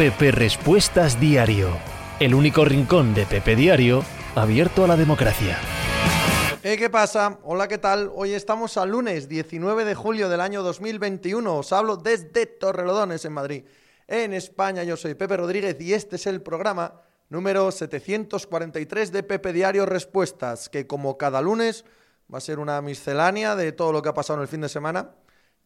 Pepe Respuestas Diario, el único rincón de Pepe Diario abierto a la democracia. Eh, ¿Qué pasa? Hola, ¿qué tal? Hoy estamos al lunes 19 de julio del año 2021. Os hablo desde Torrelodones, en Madrid. En España, yo soy Pepe Rodríguez y este es el programa número 743 de Pepe Diario Respuestas, que como cada lunes va a ser una miscelánea de todo lo que ha pasado en el fin de semana.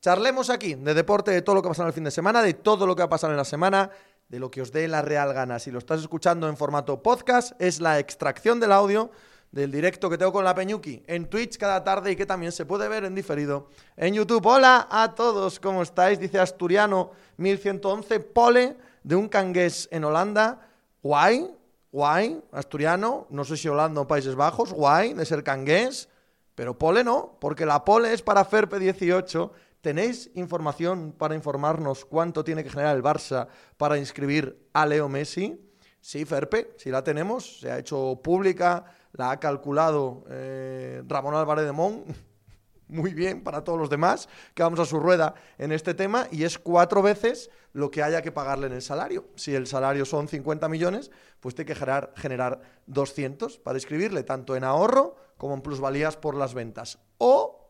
Charlemos aquí de deporte, de todo lo que ha pasado en el fin de semana, de todo lo que ha pasado en la semana, de lo que os dé la real gana. Si lo estás escuchando en formato podcast, es la extracción del audio del directo que tengo con la Peñuki en Twitch cada tarde y que también se puede ver en diferido en YouTube. Hola a todos, ¿cómo estáis? Dice Asturiano 1111, pole de un cangués en Holanda. Guay, guay, Asturiano, no sé si Holanda o Países Bajos, guay de ser cangués, pero pole no, porque la pole es para Ferpe 18 ¿Tenéis información para informarnos cuánto tiene que generar el Barça para inscribir a Leo Messi? Sí, Ferpe, sí la tenemos, se ha hecho pública, la ha calculado eh, Ramón Álvarez de Mon. Muy bien para todos los demás, que vamos a su rueda en este tema, y es cuatro veces lo que haya que pagarle en el salario. Si el salario son 50 millones, pues tiene que generar, generar 200 para inscribirle, tanto en ahorro como en plusvalías por las ventas. O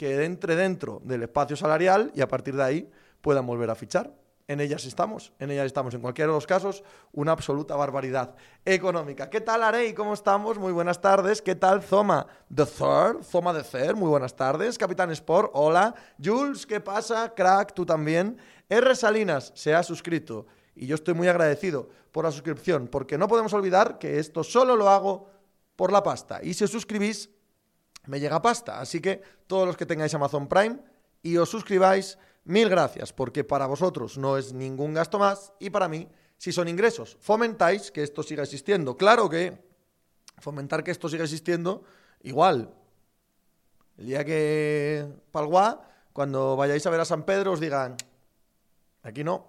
que entre dentro del espacio salarial y a partir de ahí puedan volver a fichar. En ellas estamos, en ellas estamos. En cualquiera de los casos, una absoluta barbaridad económica. ¿Qué tal, Arey? ¿Cómo estamos? Muy buenas tardes. ¿Qué tal, Zoma The Third? Zoma de Third, muy buenas tardes. Capitán Sport, hola. Jules, ¿qué pasa? Crack, tú también. R. Salinas se ha suscrito y yo estoy muy agradecido por la suscripción, porque no podemos olvidar que esto solo lo hago por la pasta. Y si os suscribís, me llega pasta. Así que todos los que tengáis Amazon Prime y os suscribáis, mil gracias, porque para vosotros no es ningún gasto más y para mí si son ingresos. Fomentáis que esto siga existiendo. Claro que fomentar que esto siga existiendo, igual. El día que Palguá, cuando vayáis a ver a San Pedro, os digan, aquí no,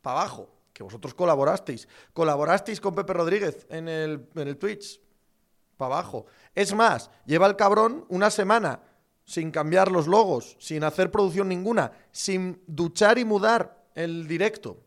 para abajo, que vosotros colaborasteis. Colaborasteis con Pepe Rodríguez en el, en el Twitch para abajo. Es más, lleva el cabrón una semana sin cambiar los logos, sin hacer producción ninguna, sin duchar y mudar el directo.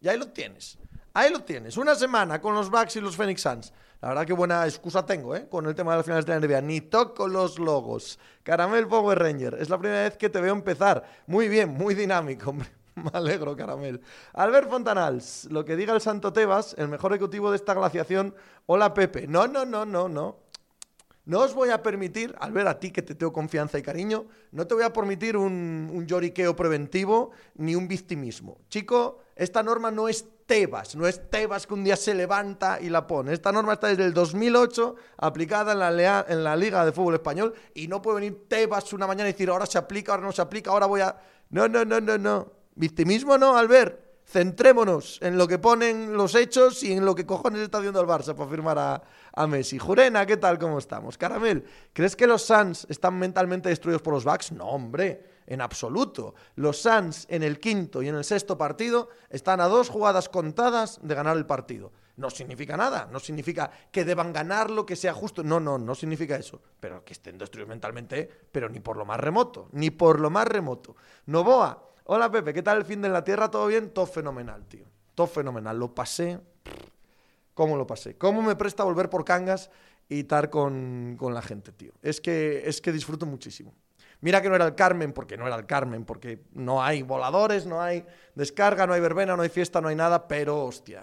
Y ahí lo tienes. Ahí lo tienes. Una semana con los Bucks y los Phoenix Suns. La verdad que buena excusa tengo, ¿eh? Con el tema de las finales de la NBA. Ni toco los logos. Caramel Power Ranger. Es la primera vez que te veo empezar. Muy bien, muy dinámico, hombre. Me alegro, Caramel. Albert Fontanals, lo que diga el Santo Tebas, el mejor ejecutivo de esta glaciación. Hola, Pepe. No, no, no, no, no. No os voy a permitir, Albert, a ti que te tengo confianza y cariño, no te voy a permitir un, un lloriqueo preventivo ni un victimismo. Chico, esta norma no es Tebas, no es Tebas que un día se levanta y la pone. Esta norma está desde el 2008 aplicada en la, en la Liga de Fútbol Español y no puede venir Tebas una mañana y decir ahora se aplica, ahora no se aplica, ahora voy a... No, no, no, no, no. Victimismo no, Albert. Centrémonos en lo que ponen los hechos y en lo que cojones está haciendo el Barça para firmar a, Messi. Jurena, ¿qué tal? ¿Cómo estamos? Caramel, ¿crees que los Suns están mentalmente destruidos por los Bucks? No, hombre, en absoluto. Los Suns en el quinto y en el sexto partido están a dos jugadas contadas de ganar el partido. No significa nada, no significa que deban ganarlo, que sea justo. No, no, no significa eso. Pero que estén destruidos mentalmente, pero ni por lo más remoto, ni por lo más remoto. Novoa Hola Pepe, ¿qué tal el fin de la Tierra? ¿Todo bien? Todo fenomenal, tío. Todo fenomenal. Lo pasé. ¿Cómo lo pasé? ¿Cómo me presta volver por Cangas y estar con, la gente, tío? Es que, es que disfruto muchísimo. Mira que no era el Carmen, porque no era el Carmen, porque no hay voladores, no hay descarga, no hay verbena, no hay fiesta, no hay nada, pero hostia,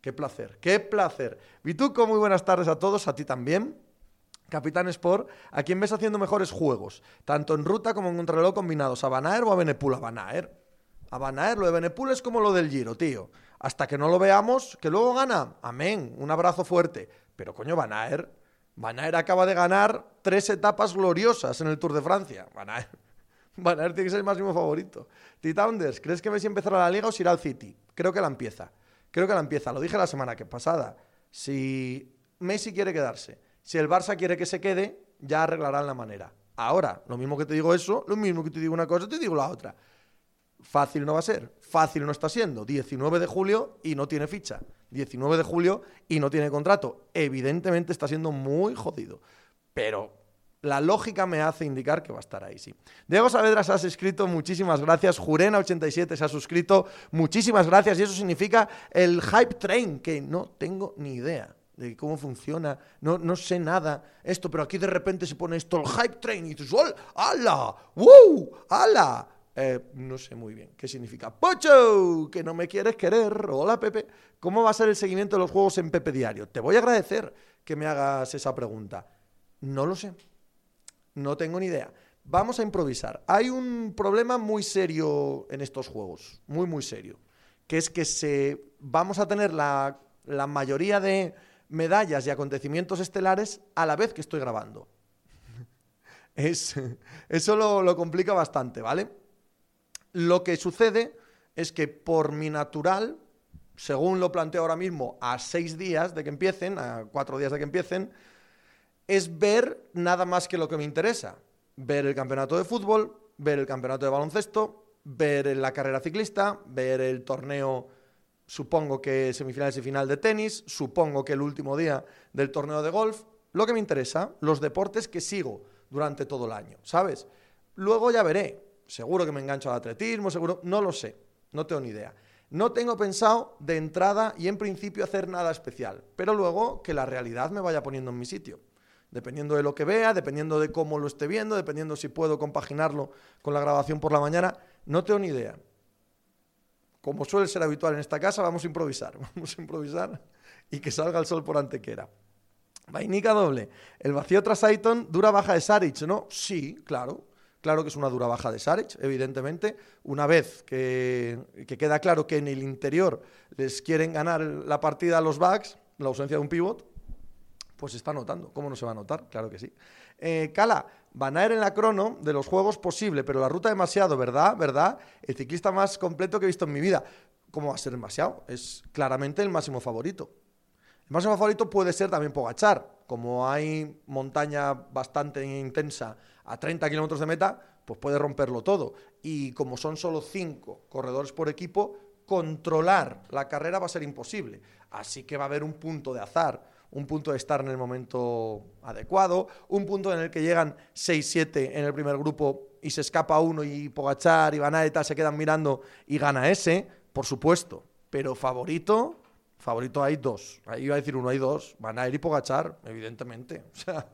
qué placer, qué placer. Vituco, muy buenas tardes a todos, a ti también. Capitán Sport, ¿a quién ves haciendo mejores juegos? Tanto en ruta como en contrarreloj combinados. ¿A Banaer o a Benepul? A Banaer. A Banaer, lo de Benepul es como lo del Giro, tío. Hasta que no lo veamos, que luego gana. Amén, un abrazo fuerte. Pero coño, Banaer. Banaer acaba de ganar tres etapas gloriosas en el Tour de Francia. Banaer. Banaer tiene que ser el máximo favorito. Titounders, ¿crees que Messi empezará la liga o si irá al City? Creo que la empieza. Creo que la empieza. Lo dije la semana que pasada. Si Messi quiere quedarse si el Barça quiere que se quede, ya arreglarán la manera. Ahora, lo mismo que te digo eso, lo mismo que te digo una cosa, te digo la otra. Fácil no va a ser, fácil no está siendo. 19 de julio y no tiene ficha. 19 de julio y no tiene contrato. Evidentemente está siendo muy jodido. Pero La lógica me hace indicar que va a estar ahí, sí. Diego Saavedra se has escrito, muchísimas gracias. Jurena87 se ha suscrito, muchísimas gracias. Y eso significa el Hype Train, que no tengo ni idea de cómo funciona, no, no sé nada esto, pero aquí de repente se pone esto, el Hype Train, y dices, ¡Hala! ¡Wow! ¡Hala! Eh, no sé muy bien qué significa. ¡Pocho! Que no me quieres querer. Hola, Pepe. ¿Cómo va a ser el seguimiento de los juegos en Pepe Diario? Te voy a agradecer que me hagas esa pregunta. No lo sé. No tengo ni idea. Vamos a improvisar. Hay un problema muy serio en estos juegos, muy, muy serio, que es que se, vamos a tener la, mayoría de medallas y acontecimientos estelares a la vez que estoy grabando. Es, eso lo complica bastante, ¿vale? Lo que sucede es que por mi natural, según lo planteo ahora mismo, a seis días de que empiecen, a cuatro días de que empiecen, es ver nada más que lo que me interesa. Ver el campeonato de fútbol, ver el campeonato de baloncesto, ver la carrera ciclista, ver el torneo, supongo que semifinales y final de tenis, supongo que el último día del torneo de golf, lo que me interesa, los deportes que sigo durante todo el año, ¿sabes? Luego ya veré, seguro que me engancho al atletismo, seguro, no lo sé, no tengo ni idea. No tengo pensado de entrada y en principio hacer nada especial, pero luego que la realidad me vaya poniendo en mi sitio dependiendo de lo que vea, dependiendo de cómo lo esté viendo, dependiendo si puedo compaginarlo con la grabación por la mañana, no tengo ni idea. Como suele ser habitual en esta casa, vamos a improvisar, vamos a improvisar y que salga el sol por antequera. Vainica doble. El vacío tras Aiton, dura baja de Saric, ¿no? Sí, claro. Claro que es una dura baja de Saric, evidentemente. Una vez que, que queda claro que en el interior les quieren ganar la partida a los backs, la ausencia de un pivot, pues se está notando. ¿Cómo no se va a notar? Claro que sí. Eh, Cala, ir en la crono de los juegos posible, pero la ruta demasiado, ¿verdad? ¿Verdad? El ciclista más completo que he visto en mi vida. ¿Cómo va a ser demasiado? Es claramente el máximo favorito. El máximo favorito puede ser también Pogachar. Como hay montaña bastante intensa a 30 kilómetros de meta, pues puede romperlo todo. Y como son solo 5 corredores por equipo, controlar la carrera va a ser imposible. Así que va a haber un punto de azar un punto de estar en el momento adecuado, un punto en el que llegan 6-7 en el primer grupo y se escapa uno y Pogachar y Van Aert se quedan mirando y gana ese, por supuesto. Pero favorito, favorito hay dos. Ahí iba a decir uno, hay dos. Van Aert y Pogachar, evidentemente. O sea,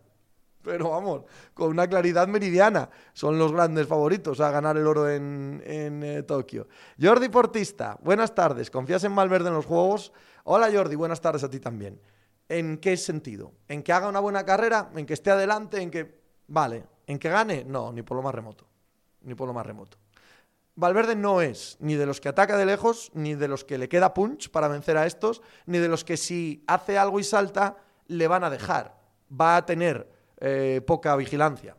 pero vamos, con una claridad meridiana. Son los grandes favoritos a ganar el oro en, eh, Tokio. Jordi Portista, buenas tardes. ¿Confías en Malverde en los Juegos? Hola Jordi, buenas tardes a ti también. ¿En qué sentido? ¿En que haga una buena carrera? ¿En que esté adelante? ¿En que... Vale. ¿En que gane? No, ni por lo más remoto. Ni por lo más remoto. Valverde no es ni de los que ataca de lejos, ni de los que le queda punch para vencer a estos, ni de los que si hace algo y salta, le van a dejar. Va a tener eh, poca vigilancia.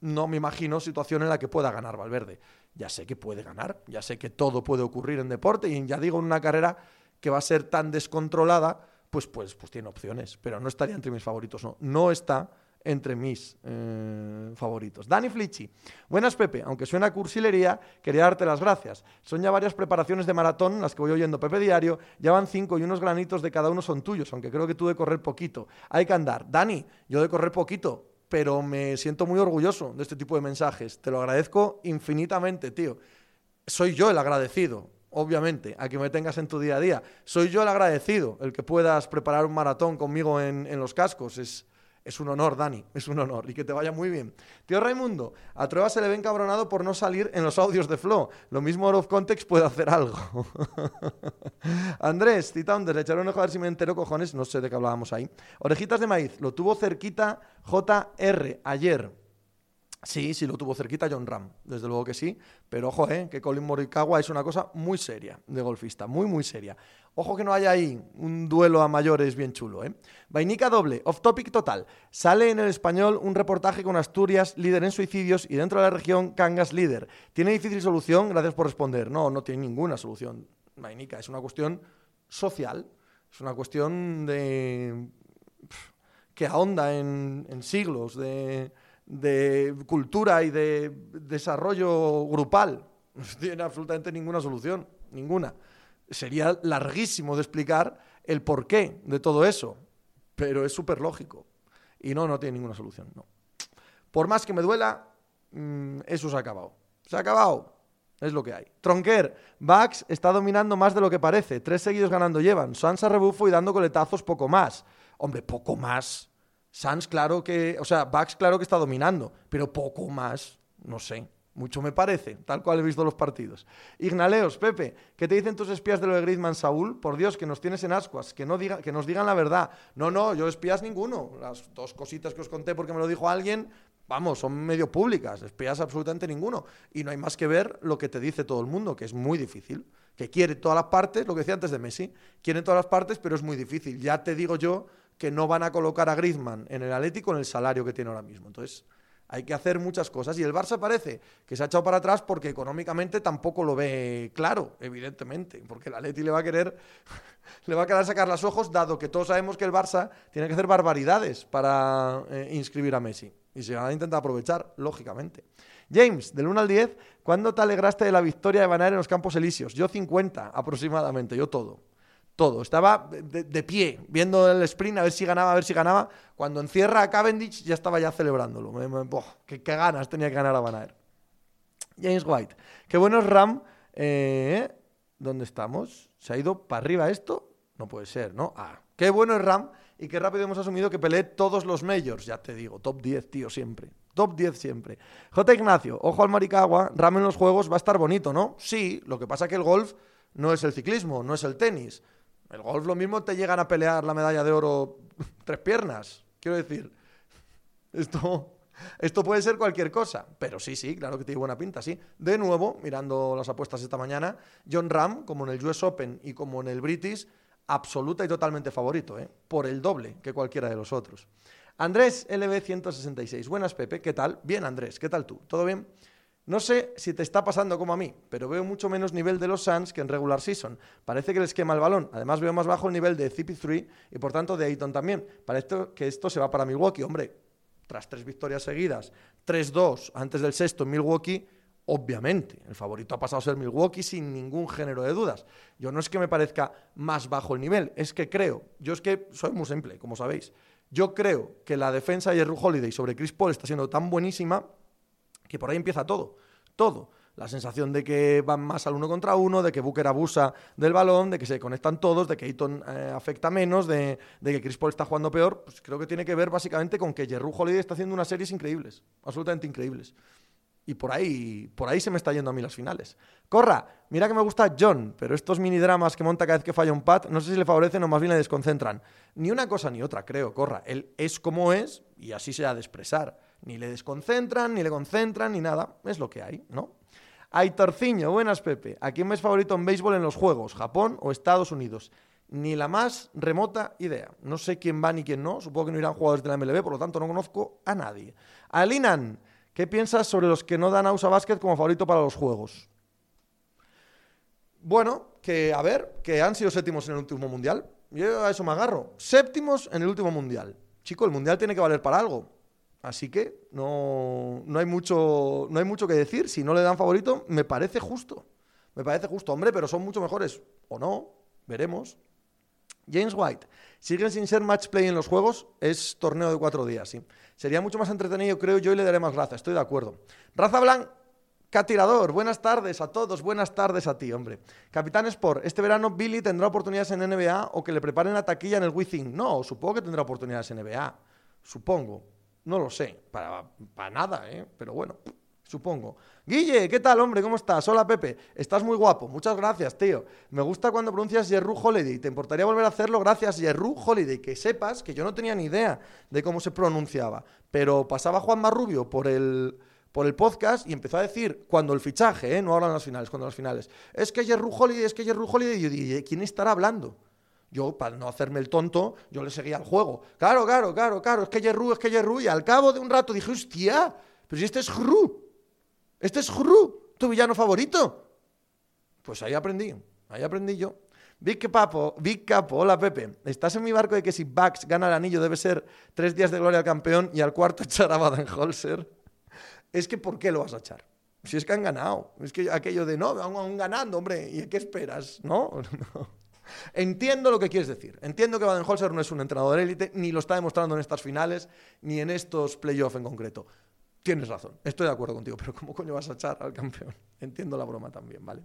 No me imagino situación en la que pueda ganar Valverde. Ya sé que puede ganar, ya sé que todo puede ocurrir en deporte y ya digo en una carrera que va a ser tan descontrolada pues, pues, pues tiene opciones, pero no estaría entre mis favoritos, no. No está entre mis eh, favoritos. Dani Flichi. Buenas, Pepe. Aunque suena cursilería, quería darte las gracias. Son ya varias preparaciones de maratón, las que voy oyendo Pepe Diario. Ya van cinco y unos granitos de cada uno son tuyos, aunque creo que tú de correr poquito. Hay que andar. Dani, yo de correr poquito, pero me siento muy orgulloso de este tipo de mensajes. Te lo agradezco infinitamente, tío. Soy yo el agradecido obviamente, a que me tengas en tu día a día. Soy yo el agradecido, el que puedas preparar un maratón conmigo en, los cascos. Es, es un honor, Dani, es un honor. Y que te vaya muy bien. Tío Raimundo, a Trueba se le ve encabronado por no salir en los audios de Flow. Lo mismo Out of Context puede hacer algo. Andrés, Tita le echaré un ojo a ver si me entero, cojones. No sé de qué hablábamos ahí. Orejitas de maíz, lo tuvo cerquita JR ayer. Sí, sí lo tuvo cerquita John Ram, desde luego que sí, pero ojo, eh, que Colin Morikawa es una cosa muy seria de golfista, muy, muy seria. Ojo que no haya ahí un duelo a mayores bien chulo, ¿eh? Vainica doble, off topic total. Sale en el español un reportaje con Asturias, líder en suicidios, y dentro de la región Cangas líder. ¿Tiene difícil solución? Gracias por responder. No, no tiene ninguna solución, Vainica. Es una cuestión social, es una cuestión de... que ahonda en siglos, de de cultura y de desarrollo grupal. Tiene absolutamente ninguna solución, ninguna. Sería larguísimo de explicar el porqué de todo eso, pero es súper lógico. Y no, no tiene ninguna solución, no. por más que me duela, mm, eso se ha acabado. Se ha acabado. Es lo que hay. Tronquer, Bax está dominando más de lo que parece. Tres seguidos ganando llevan. Sansa rebufo y dando coletazos poco más. Hombre, poco más. Sans, claro que. O sea, Bax, claro que está dominando. Pero poco más. No sé. Mucho me parece, tal cual he visto los partidos. Ignaleos, Pepe, ¿qué te dicen tus espías de lo de Griezmann, Saúl? Por Dios, que nos tienes en ascuas, que, no diga, que nos digan la verdad. No, no, yo espías ninguno. Las dos cositas que os conté porque me lo dijo alguien, vamos, son medio públicas, espías absolutamente ninguno. Y no hay más que ver lo que te dice todo el mundo, que es muy difícil. Que quiere todas las partes, lo que decía antes de Messi, quiere todas las partes, pero es muy difícil. Ya te digo yo que no van a colocar a Griezmann en el Atlético en el salario que tiene ahora mismo. Entonces, hay que hacer muchas cosas. Y el Barça parece que se ha echado para atrás porque económicamente tampoco lo ve claro, evidentemente. Porque el Atleti le va a querer, le va a querer sacar los ojos, dado que todos sabemos que el Barça tiene que hacer barbaridades para eh, inscribir a Messi. Y se van a intentar aprovechar, lógicamente. James, del 1 al 10, ¿cuándo te alegraste de la victoria de Van en los Campos Elíseos? Yo 50 aproximadamente, yo todo. Todo. Estaba de, pie, viendo el sprint, a ver si ganaba, a ver si ganaba. Cuando encierra a Cavendish, ya estaba ya celebrándolo. qué, ganas tenía que ganar a Van James White. Qué bueno es Ram. Eh, ¿Dónde estamos? ¿Se ha ido para arriba esto? No puede ser, ¿no? Ah, qué bueno es Ram y qué rápido hemos asumido que peleé todos los majors. Ya te digo, top 10, tío, siempre. Top 10 siempre. J. Ignacio, ojo al Maricagua, Ram en los juegos va a estar bonito, ¿no? Sí, lo que pasa que el golf no es el ciclismo, no es el tenis. El golf lo mismo te llegan a pelear la medalla de oro tres piernas. Quiero decir, esto, esto puede ser cualquier cosa. Pero sí, sí, claro que tiene buena pinta, sí. De nuevo, mirando las apuestas esta mañana, John Ram, como en el US Open y como en el British, absoluta y totalmente favorito, ¿eh? por el doble que cualquiera de los otros. Andrés LB166. Buenas, Pepe. ¿Qué tal? Bien, Andrés. ¿Qué tal tú? ¿Todo bien? No sé si te está pasando como a mí, pero veo mucho menos nivel de los Suns que en regular season. Parece que les quema el balón. Además veo más bajo el nivel de CP3 y por tanto de Ayton también. Parece que esto se va para Milwaukee. Hombre, tras tres victorias seguidas, 3-2 antes del sexto en Milwaukee, obviamente, el favorito ha pasado a ser Milwaukee sin ningún género de dudas. Yo no es que me parezca más bajo el nivel, es que creo, yo es que soy muy simple, como sabéis, yo creo que la defensa de Jerry Holiday sobre Chris Paul está siendo tan buenísima que por ahí empieza todo, todo. La sensación de que van más al uno contra uno, de que Booker abusa del balón, de que se conectan todos, de que Ayton eh, afecta menos, de, que Chris Paul está jugando peor, pues creo que tiene que ver básicamente con que Jerry Holiday está haciendo unas series increíbles, absolutamente increíbles. Y por ahí, por ahí se me está yendo a mí las finales. Corra, mira que me gusta John, pero estos mini dramas que monta cada vez que falla un pat, no sé si le favorecen o más bien le desconcentran. Ni una cosa ni otra, creo, Corra. Él es como es y así se ha de expresar. Ni le desconcentran, ni le concentran, ni nada. Es lo que hay, ¿no? Aitorciño, buenas Pepe. ¿A quién es favorito en béisbol en los Juegos? ¿Japón o Estados Unidos? Ni la más remota idea. No sé quién va ni quién no. Supongo que no irán jugadores de la MLB, por lo tanto no conozco a nadie. Alinan, ¿qué piensas sobre los que no dan a USA Basket como favorito para los Juegos? Bueno, que a ver, que han sido séptimos en el último mundial. Yo a eso me agarro. Séptimos en el último mundial. Chico, el mundial tiene que valer para algo. Así que no, no, hay mucho, no hay mucho que decir. Si no le dan favorito, me parece justo. Me parece justo, hombre, pero son mucho mejores. O no, veremos. James White, siguen sin ser match play en los juegos, es torneo de cuatro días, sí. Sería mucho más entretenido, creo yo, y le daré más raza, estoy de acuerdo. Raza Blanca Tirador, buenas tardes a todos, buenas tardes a ti, hombre. Capitán Sport, este verano Billy tendrá oportunidades en NBA o que le preparen la taquilla en el Within. No, supongo que tendrá oportunidades en NBA, supongo. No lo sé, para, para nada, ¿eh? Pero bueno, supongo. Guille, ¿qué tal, hombre? ¿Cómo estás? Hola, Pepe. Estás muy guapo. Muchas gracias, tío. Me gusta cuando pronuncias Jerru Holiday. ¿Te importaría volver a hacerlo? Gracias, Jerru Holiday. Que sepas que yo no tenía ni idea de cómo se pronunciaba. Pero pasaba Juan Marrubio por el, por el podcast y empezó a decir, cuando el fichaje, ¿eh? no en las finales, cuando las finales, es que Jerru Holiday, es que Jerru Holiday. Y yo dije, ¿quién estará hablando? Yo, para no hacerme el tonto, yo le seguía al juego. Claro, claro, claro, claro, es que Yerru, es que Yerru. Y al cabo de un rato dije, hostia, pero si este es Hru. Este es Hru, tu villano favorito. Pues ahí aprendí, ahí aprendí yo. Big Papo, Big Capo, hola Pepe. Estás en mi barco de que si Bucks gana el anillo debe ser tres días de gloria al campeón y al cuarto echar a Baden-Holzer. Es que ¿por qué lo vas a echar? Si es que han ganado. Es que aquello de no, van ganando, hombre. ¿Y qué esperas? ¿No? no. Entiendo lo que quieres decir. Entiendo que Baden-Holzer no es un entrenador élite, ni lo está demostrando en estas finales, ni en estos playoffs en concreto. Tienes razón, estoy de acuerdo contigo, pero ¿cómo coño vas a echar al campeón? Entiendo la broma también, ¿vale?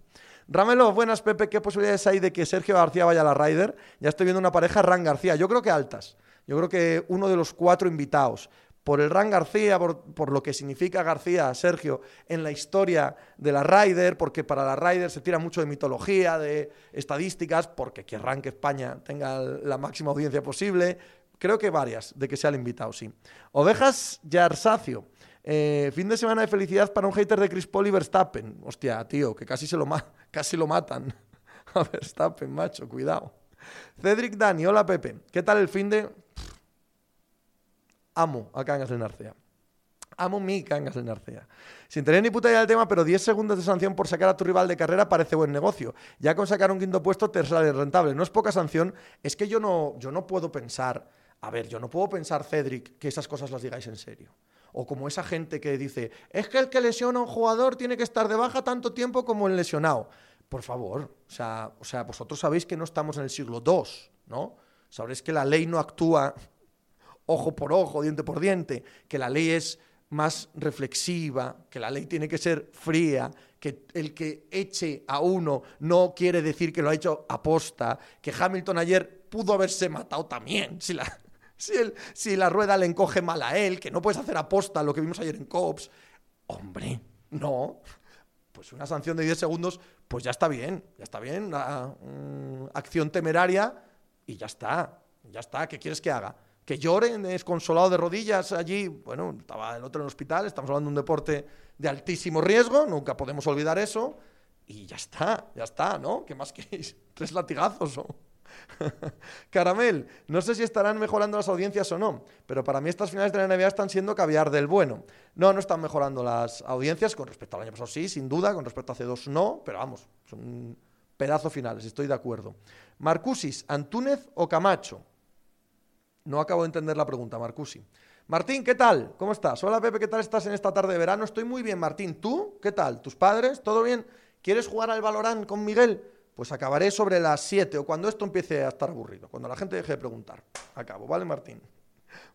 Ramelo, buenas, Pepe. ¿Qué posibilidades hay de que Sergio García vaya a la Ryder? Ya estoy viendo una pareja, Ran García. Yo creo que altas. Yo creo que uno de los cuatro invitados, por el Ran García, por, lo que significa García, Sergio, en la historia de la Ryder, porque para la Ryder se tira mucho de mitología, de estadísticas, porque querrán que España tenga la máxima audiencia posible. Creo que varias de que sea el invitado, sí. Ovejas Yarsacio. Eh, fin de semana de felicidad para un hater de Chris Paul y Verstappen. Hostia, tío, que casi, se lo, casi lo matan a Verstappen, macho, cuidado. Cedric Dani, hola Pepe. ¿Qué tal el fin de...? Amo a Cangas de Narcea. Amo mi Cangas de Narcea. Sin tener ni puta idea del tema, pero 10 segundos de sanción por sacar a tu rival de carrera parece buen negocio. Ya con sacar un quinto puesto te sale rentable. No es poca sanción, es que yo no, yo no puedo pensar... A ver, yo no puedo pensar, Cedric, que esas cosas las digáis en serio. O como esa gente que dice, es que el que lesiona a un jugador tiene que estar de baja tanto tiempo como el lesionado. Por favor, o sea, o sea, vosotros sabéis que no estamos en el siglo II, ¿no? Sabréis que la ley no actúa ojo por ojo, diente por diente, que la ley es más reflexiva, que la ley tiene que ser fría, que el que eche a uno no quiere decir que lo ha hecho aposta, que Hamilton ayer pudo haberse matado también, si la, rueda le encoge mal a él, que no puedes hacer aposta lo que vimos ayer en Cops. Hombre, no. Pues una sanción de 10 segundos, pues ya está bien, ya está bien. Mm, acción temeraria y ya está, ya está. ¿Qué quieres que haga? Que llore desconsolado de rodillas allí. Bueno, estaba el otro en el hospital, estamos hablando de un deporte de altísimo riesgo, nunca podemos olvidar eso. Y ya está, ya está, ¿no? ¿Qué más queréis? ¿Tres latigazos o...? Caramel, no sé si estarán mejorando las audiencias o no, pero para mí estas finales de la NBA están siendo caviar del bueno. No, no están mejorando las audiencias con respecto al año pasado, sí, sin duda, con respecto a hace dos no, pero vamos, son pedazo finales, estoy de acuerdo. Marcusis, Antúnez o Camacho. No acabo de entender la pregunta, Marcusi. Martín, ¿qué tal? ¿Cómo estás? Hola Pepe, ¿qué tal estás en esta tarde de verano? Estoy muy bien, Martín. ¿Tú? ¿Qué tal? ¿Tus padres? ¿Todo bien? ¿Quieres jugar al Valorán con Miguel? Pues acabaré sobre las 7 o cuando esto empiece a estar aburrido, cuando la gente deje de preguntar. Acabo, ¿vale, Martín?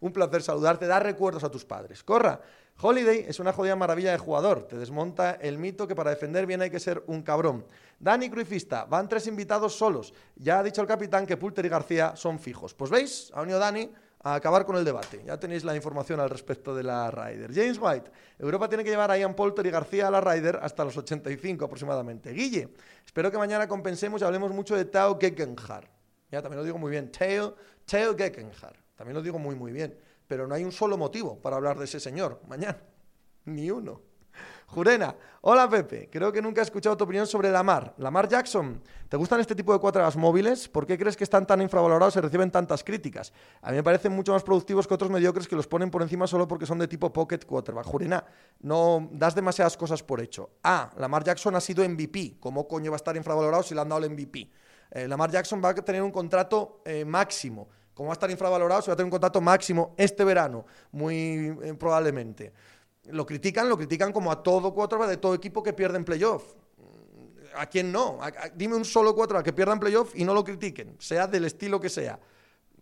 Un placer saludarte, dar recuerdos a tus padres. Corra, Holiday es una jodida maravilla de jugador. Te desmonta el mito que para defender bien hay que ser un cabrón. Dani Cruifista, van tres invitados solos. Ya ha dicho el capitán que Pulter y García son fijos. Pues veis, ha venido Dani a acabar con el debate. Ya tenéis la información al respecto de la Ryder. James White, Europa tiene que llevar a Ian Polter y García a la Ryder hasta los 85 aproximadamente. Guille, espero que mañana compensemos y hablemos mucho de Tao Gegenhardt. Ya también lo digo muy bien. Tao, Tao Gegenhardt. También lo digo muy, muy bien. Pero no hay un solo motivo para hablar de ese señor mañana. Ni uno. Jurena, hola Pepe, creo que nunca he escuchado tu opinión sobre Lamar. Lamar Jackson, ¿te gustan este tipo de cuatras móviles? ¿Por qué crees que están tan infravalorados y reciben tantas críticas? A mí me parecen mucho más productivos que otros mediocres que los ponen por encima solo porque son de tipo pocket quarterback. Jurena, no das demasiadas cosas por hecho. Ah, Lamar Jackson ha sido MVP. ¿Cómo coño va a estar infravalorado si le han dado el MVP? Eh, Lamar Jackson va a tener un contrato eh, máximo. ¿Cómo va a estar infravalorado si va a tener un contrato máximo este verano? Muy eh, probablemente lo critican, lo critican como a todo cuatro de todo equipo que pierde en playoff. ¿A quién no? dime un solo cuatro que pierda en playoff y no lo critiquen, sea del estilo que sea.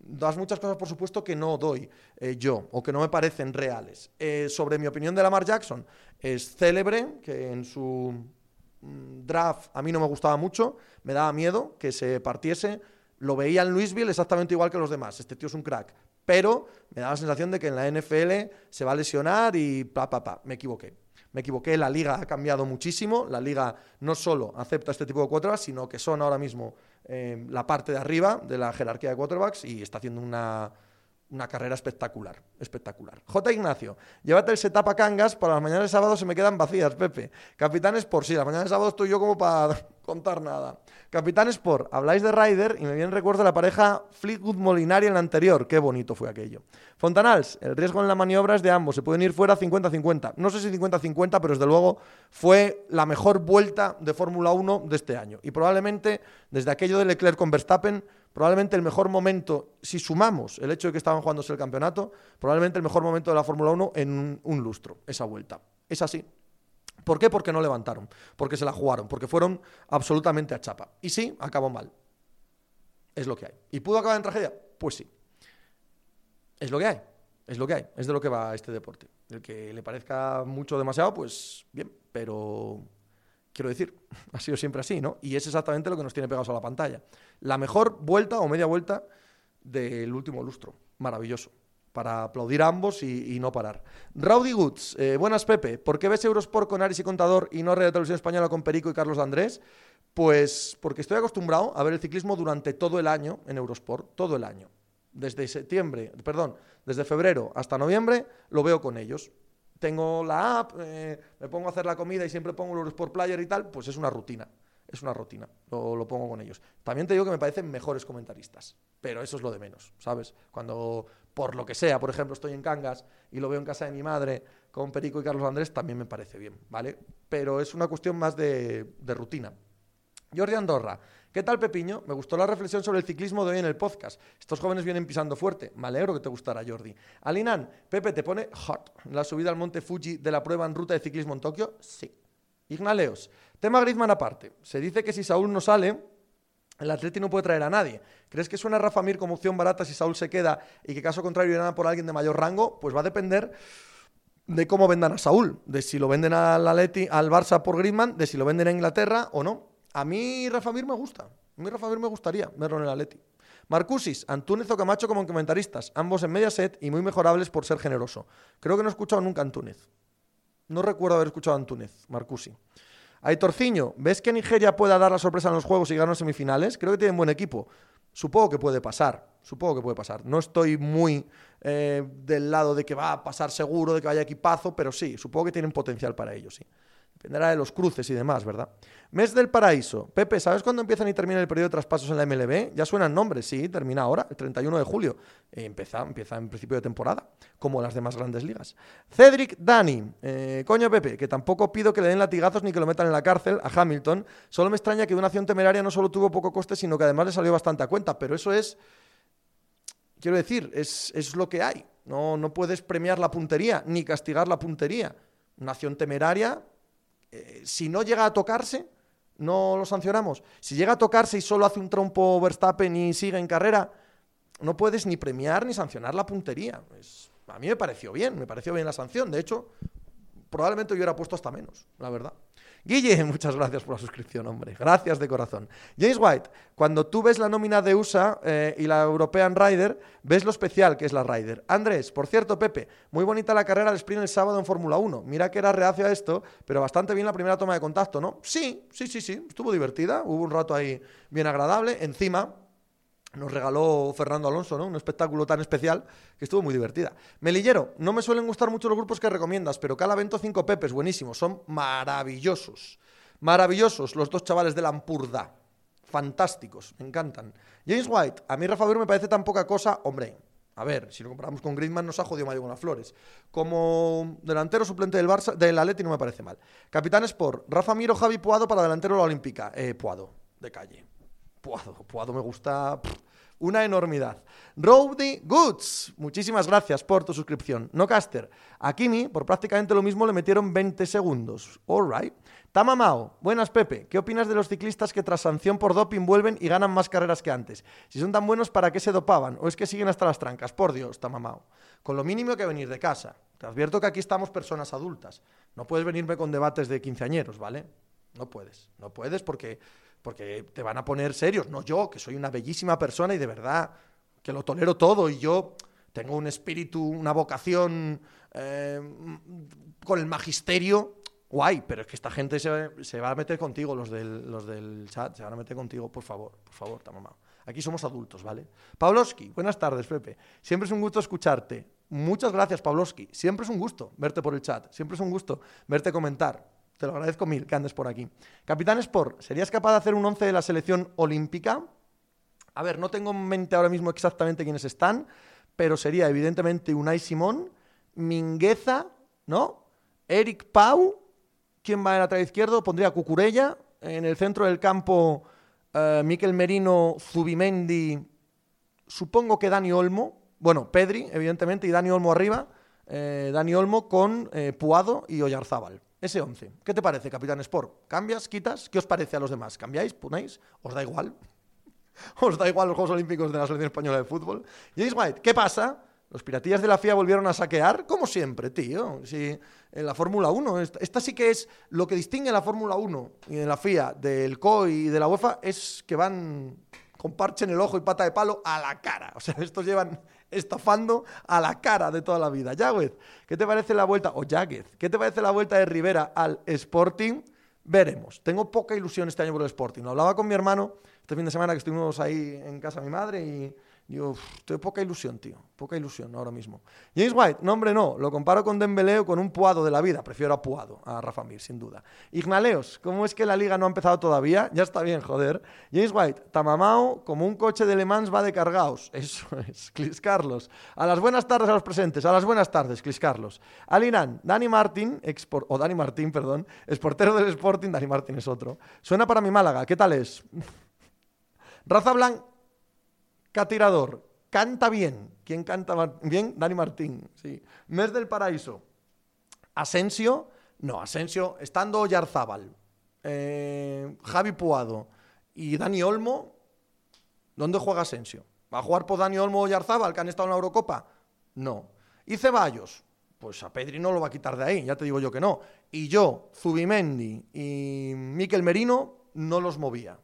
Das muchas cosas, por supuesto, que no doy eh, yo o que no me parecen reales. Eh, sobre mi opinión de Lamar Jackson, es célebre, que en su mm, draft a mí no me gustaba mucho, me daba miedo que se partiese. Lo veía en Louisville exactamente igual que los demás. Este tío es un crack pero me da la sensación de que en la NFL se va a lesionar y pa, pa, pa. Me equivoqué. Me equivoqué, la liga ha cambiado muchísimo. La liga no solo acepta este tipo de quarterbacks, sino que son ahora mismo eh, la parte de arriba de la jerarquía de quarterbacks y está haciendo una, una carrera espectacular, espectacular. J. Ignacio, llévate el setup a Cangas, para las mañanas de sábado se me quedan vacías, Pepe. Capitanes por sí, las mañanas de sábado estoy yo como para contar nada. Capitán Sport, habláis de Ryder y me viene recuerdo de la pareja Fleetwood Molinari en la anterior. Qué bonito fue aquello. Fontanals, el riesgo en la maniobra es de ambos. Se pueden ir fuera 50-50. No sé si 50-50, pero desde luego fue la mejor vuelta de Fórmula 1 de este año. Y probablemente, desde aquello de Leclerc con Verstappen, probablemente el mejor momento, si sumamos el hecho de que estaban jugándose el campeonato, probablemente el mejor momento de la Fórmula 1 en un lustro, esa vuelta. Es así. ¿Por qué? Porque no levantaron, porque se la jugaron, porque fueron absolutamente a chapa. Y sí, acabó mal. Es lo que hay. ¿Y pudo acabar en tragedia? Pues sí. Es lo que hay. Es lo que hay. Es de lo que va este deporte. El que le parezca mucho demasiado, pues bien, pero quiero decir, ha sido siempre así, ¿no? Y es exactamente lo que nos tiene pegados a la pantalla. La mejor vuelta o media vuelta del último lustro. Maravilloso. Para aplaudir a ambos y, no parar. Rowdy Goods, eh, buenas Pepe. ¿Por qué ves Eurosport con Aris y Contador y no Radio Televisión Española con Perico y Carlos Andrés? Pues porque estoy acostumbrado a ver el ciclismo durante todo el año en Eurosport, todo el año. Desde septiembre, perdón, desde febrero hasta noviembre lo veo con ellos tengo la app, eh, me pongo a hacer la comida y siempre pongo los Sport Player y tal, pues es una rutina. Es una rutina, lo, pongo con ellos. También te digo que me parecen mejores comentaristas, pero eso es lo de menos, ¿sabes? Cuando, por lo que sea, por ejemplo, estoy en Cangas y lo veo en casa de mi madre con Perico y Carlos Andrés, también me parece bien, ¿vale? Pero es una cuestión más de rutina. Jordi Andorra, ¿Qué tal, Pepiño? Me gustó la reflexión sobre el ciclismo de hoy en el podcast. Estos jóvenes vienen pisando fuerte. Me alegro que te gustara, Jordi. Alinan, Pepe, ¿te pone hot la subida al monte Fuji de la prueba en ruta de ciclismo en Tokio? Sí. Ignaleos, tema Griezmann aparte. Se dice que si Saúl no sale, el Atleti no puede traer a nadie. ¿Crees que suena Rafa Mir como opción barata si Saúl se queda y que caso contrario irán por alguien de mayor rango? Pues va a depender de cómo vendan a Saúl, de si lo venden al Atleti, al Barça por Griezmann, de si lo venden a Inglaterra o no. A mí Rafa Mir me gusta. A mí Rafa Mir me gustaría verlo en el Atleti. Marcusis, Antúnez o Camacho como comentaristas, ambos en media set y muy mejorables por ser generoso. Creo que no he escuchado nunca a Antúnez. No recuerdo haber escuchado a Antúnez, Marcusi. Aitorciño, ¿ves que Nigeria pueda dar la sorpresa en los juegos y ganar semifinales? Creo que tienen buen equipo. Supongo que puede pasar, supongo que puede pasar. No estoy muy eh, del lado de que va a pasar seguro, de que vaya equipazo, pero sí, supongo que tienen potencial para ello, sí. Dependerá de los cruces y demás, ¿verdad? Mes del Paraíso. Pepe, ¿sabes cuándo empiezan y terminan el periodo de traspasos en la MLB? Ya suenan nombres, sí, termina ahora, el 31 de julio. Eh, empieza, empieza en principio de temporada, como las demás grandes ligas. Cedric Dani. Eh, coño, Pepe, que tampoco pido que le den latigazos ni que lo metan en la cárcel a Hamilton. Solo me extraña que una acción temeraria no solo tuvo poco coste, sino que además le salió bastante a cuenta. Pero eso es. Quiero decir, es, es lo que hay. No, no puedes premiar la puntería ni castigar la puntería. Una acción temeraria eh, si no llega a tocarse, no lo sancionamos. Si llega a tocarse y solo hace un trompo Verstappen y sigue en carrera, no puedes ni premiar ni sancionar la puntería. a mí me pareció bien, me pareció bien la sanción. De hecho, probablemente yo hubiera puesto hasta menos, la verdad. Guille, muchas gracias por la suscripción, hombre. Gracias de corazón. James White, cuando tú ves la nómina de USA eh, y la European Rider, ves lo especial que es la Rider. Andrés, por cierto, Pepe, muy bonita la carrera del sprint el sábado en Fórmula 1. Mira que era reacio a esto, pero bastante bien la primera toma de contacto, ¿no? Sí, sí, sí, sí. Estuvo divertida. Hubo un rato ahí bien agradable. Encima, nos regaló Fernando Alonso, ¿no? Un espectáculo tan especial que estuvo muy divertida. Melillero, no me suelen gustar mucho los grupos que recomiendas, pero Calavento 5 Pepes, buenísimos, son maravillosos. Maravillosos los dos chavales de Lampurda. Fantásticos, me encantan. James White, a mí Rafa Ver me parece tan poca cosa, hombre. A ver, si lo comparamos con Griezmann nos ha jodido Mario las Flores. Como delantero suplente del Barça, del Atleti no me parece mal. Capitán Sport, Rafa Miro, Javi Puado para delantero de la Olímpica. Eh, Puado, de calle. Puado, Puado me gusta una enormidad. Rowdy Goods, muchísimas gracias por tu suscripción. No Caster, a Kimi por prácticamente lo mismo le metieron 20 segundos. All right. Buenas Pepe, ¿qué opinas de los ciclistas que tras sanción por doping vuelven y ganan más carreras que antes? Si son tan buenos, ¿para qué se dopaban? ¿O es que siguen hasta las trancas? Por Dios, Tamamao. Con lo mínimo que venir de casa. Te advierto que aquí estamos personas adultas. No puedes venirme con debates de quinceañeros, ¿vale? No puedes. No puedes porque porque te van a poner serios, no yo, que soy una bellísima persona y de verdad que lo tolero todo y yo tengo un espíritu, una vocación eh, con el magisterio, guay, pero es que esta gente se, va a meter contigo, los del, los del chat, se van a meter contigo, por favor, por favor, mamá. Aquí somos adultos, ¿vale? Pavlovsky, buenas tardes, Pepe. Siempre es un gusto escucharte. Muchas gracias, Pavlovsky. Siempre es un gusto verte por el chat. Siempre es un gusto verte comentar. Te lo agradezco mil que andes por aquí. Capitán Sport, ¿serías capaz de hacer un 11 de la selección olímpica? A ver, no tengo en mente ahora mismo exactamente quiénes están, pero sería evidentemente Unai Simón, Mingueza, ¿no? Eric Pau, ¿quién va en la lateral izquierdo? Pondría Cucurella, en el centro del campo uh, Miquel Merino, Zubimendi, supongo que Dani Olmo, bueno, Pedri, evidentemente, y Dani Olmo arriba, eh, Dani Olmo con eh, Puado y Oyarzábal ese 11. ¿Qué te parece, Capitán Sport? ¿Cambias? ¿Quitas? ¿Qué os parece a los demás? ¿Cambiáis? ¿Ponéis? ¿Os da igual? ¿Os da igual los Juegos Olímpicos de la Selección Española de Fútbol? James White, ¿qué pasa? Los piratillas de la FIA volvieron a saquear, como siempre, tío. Sí, en la Fórmula 1. Esta, sí que es lo que distingue la Fórmula 1 y de la FIA del COI y de la UEFA, es que van con parche en el ojo y pata de palo a la cara. O sea, estos llevan estafando a la cara de toda la vida. Yáguez, ¿qué te parece la vuelta? O Yáguez, ¿qué te parece la vuelta de Rivera al Sporting? Veremos. Tengo poca ilusión este año por el Sporting. Lo hablaba con mi hermano este fin de semana que estuvimos ahí en casa de mi madre y yo tengo poca ilusión, tío. Poca ilusión ahora mismo. James White, no, hombre, no. Lo comparo con Dembélé o con un Puado de la vida. Prefiero a Puado, a Rafa Mir, sin duda. Ignaleos, ¿cómo es que la liga no ha empezado todavía? Ya está bien, joder. James White, Tamamao, como un coche de Le Mans va de cargaos. Eso es, Clis Carlos. A las buenas tardes a los presentes. A las buenas tardes, Clis Carlos. Alinan, Dani Martín, o Dani Martín, perdón, portero del Sporting. Dani Martín es otro. Suena para mi Málaga. ¿Qué tal es? Raza Blanc tirador. Canta bien. ¿Quién canta bien? Dani Martín. Sí. Mes del Paraíso. Asensio. No, Asensio, estando Yarzábal, eh, Javi Puado y Dani Olmo, ¿dónde juega Asensio? ¿Va a jugar por Dani Olmo o Yarzábal, que han estado en la Eurocopa? No. ¿Y Ceballos? Pues a Pedri no lo va a quitar de ahí, ya te digo yo que no. Y yo, Zubimendi y Miquel Merino, no los movía.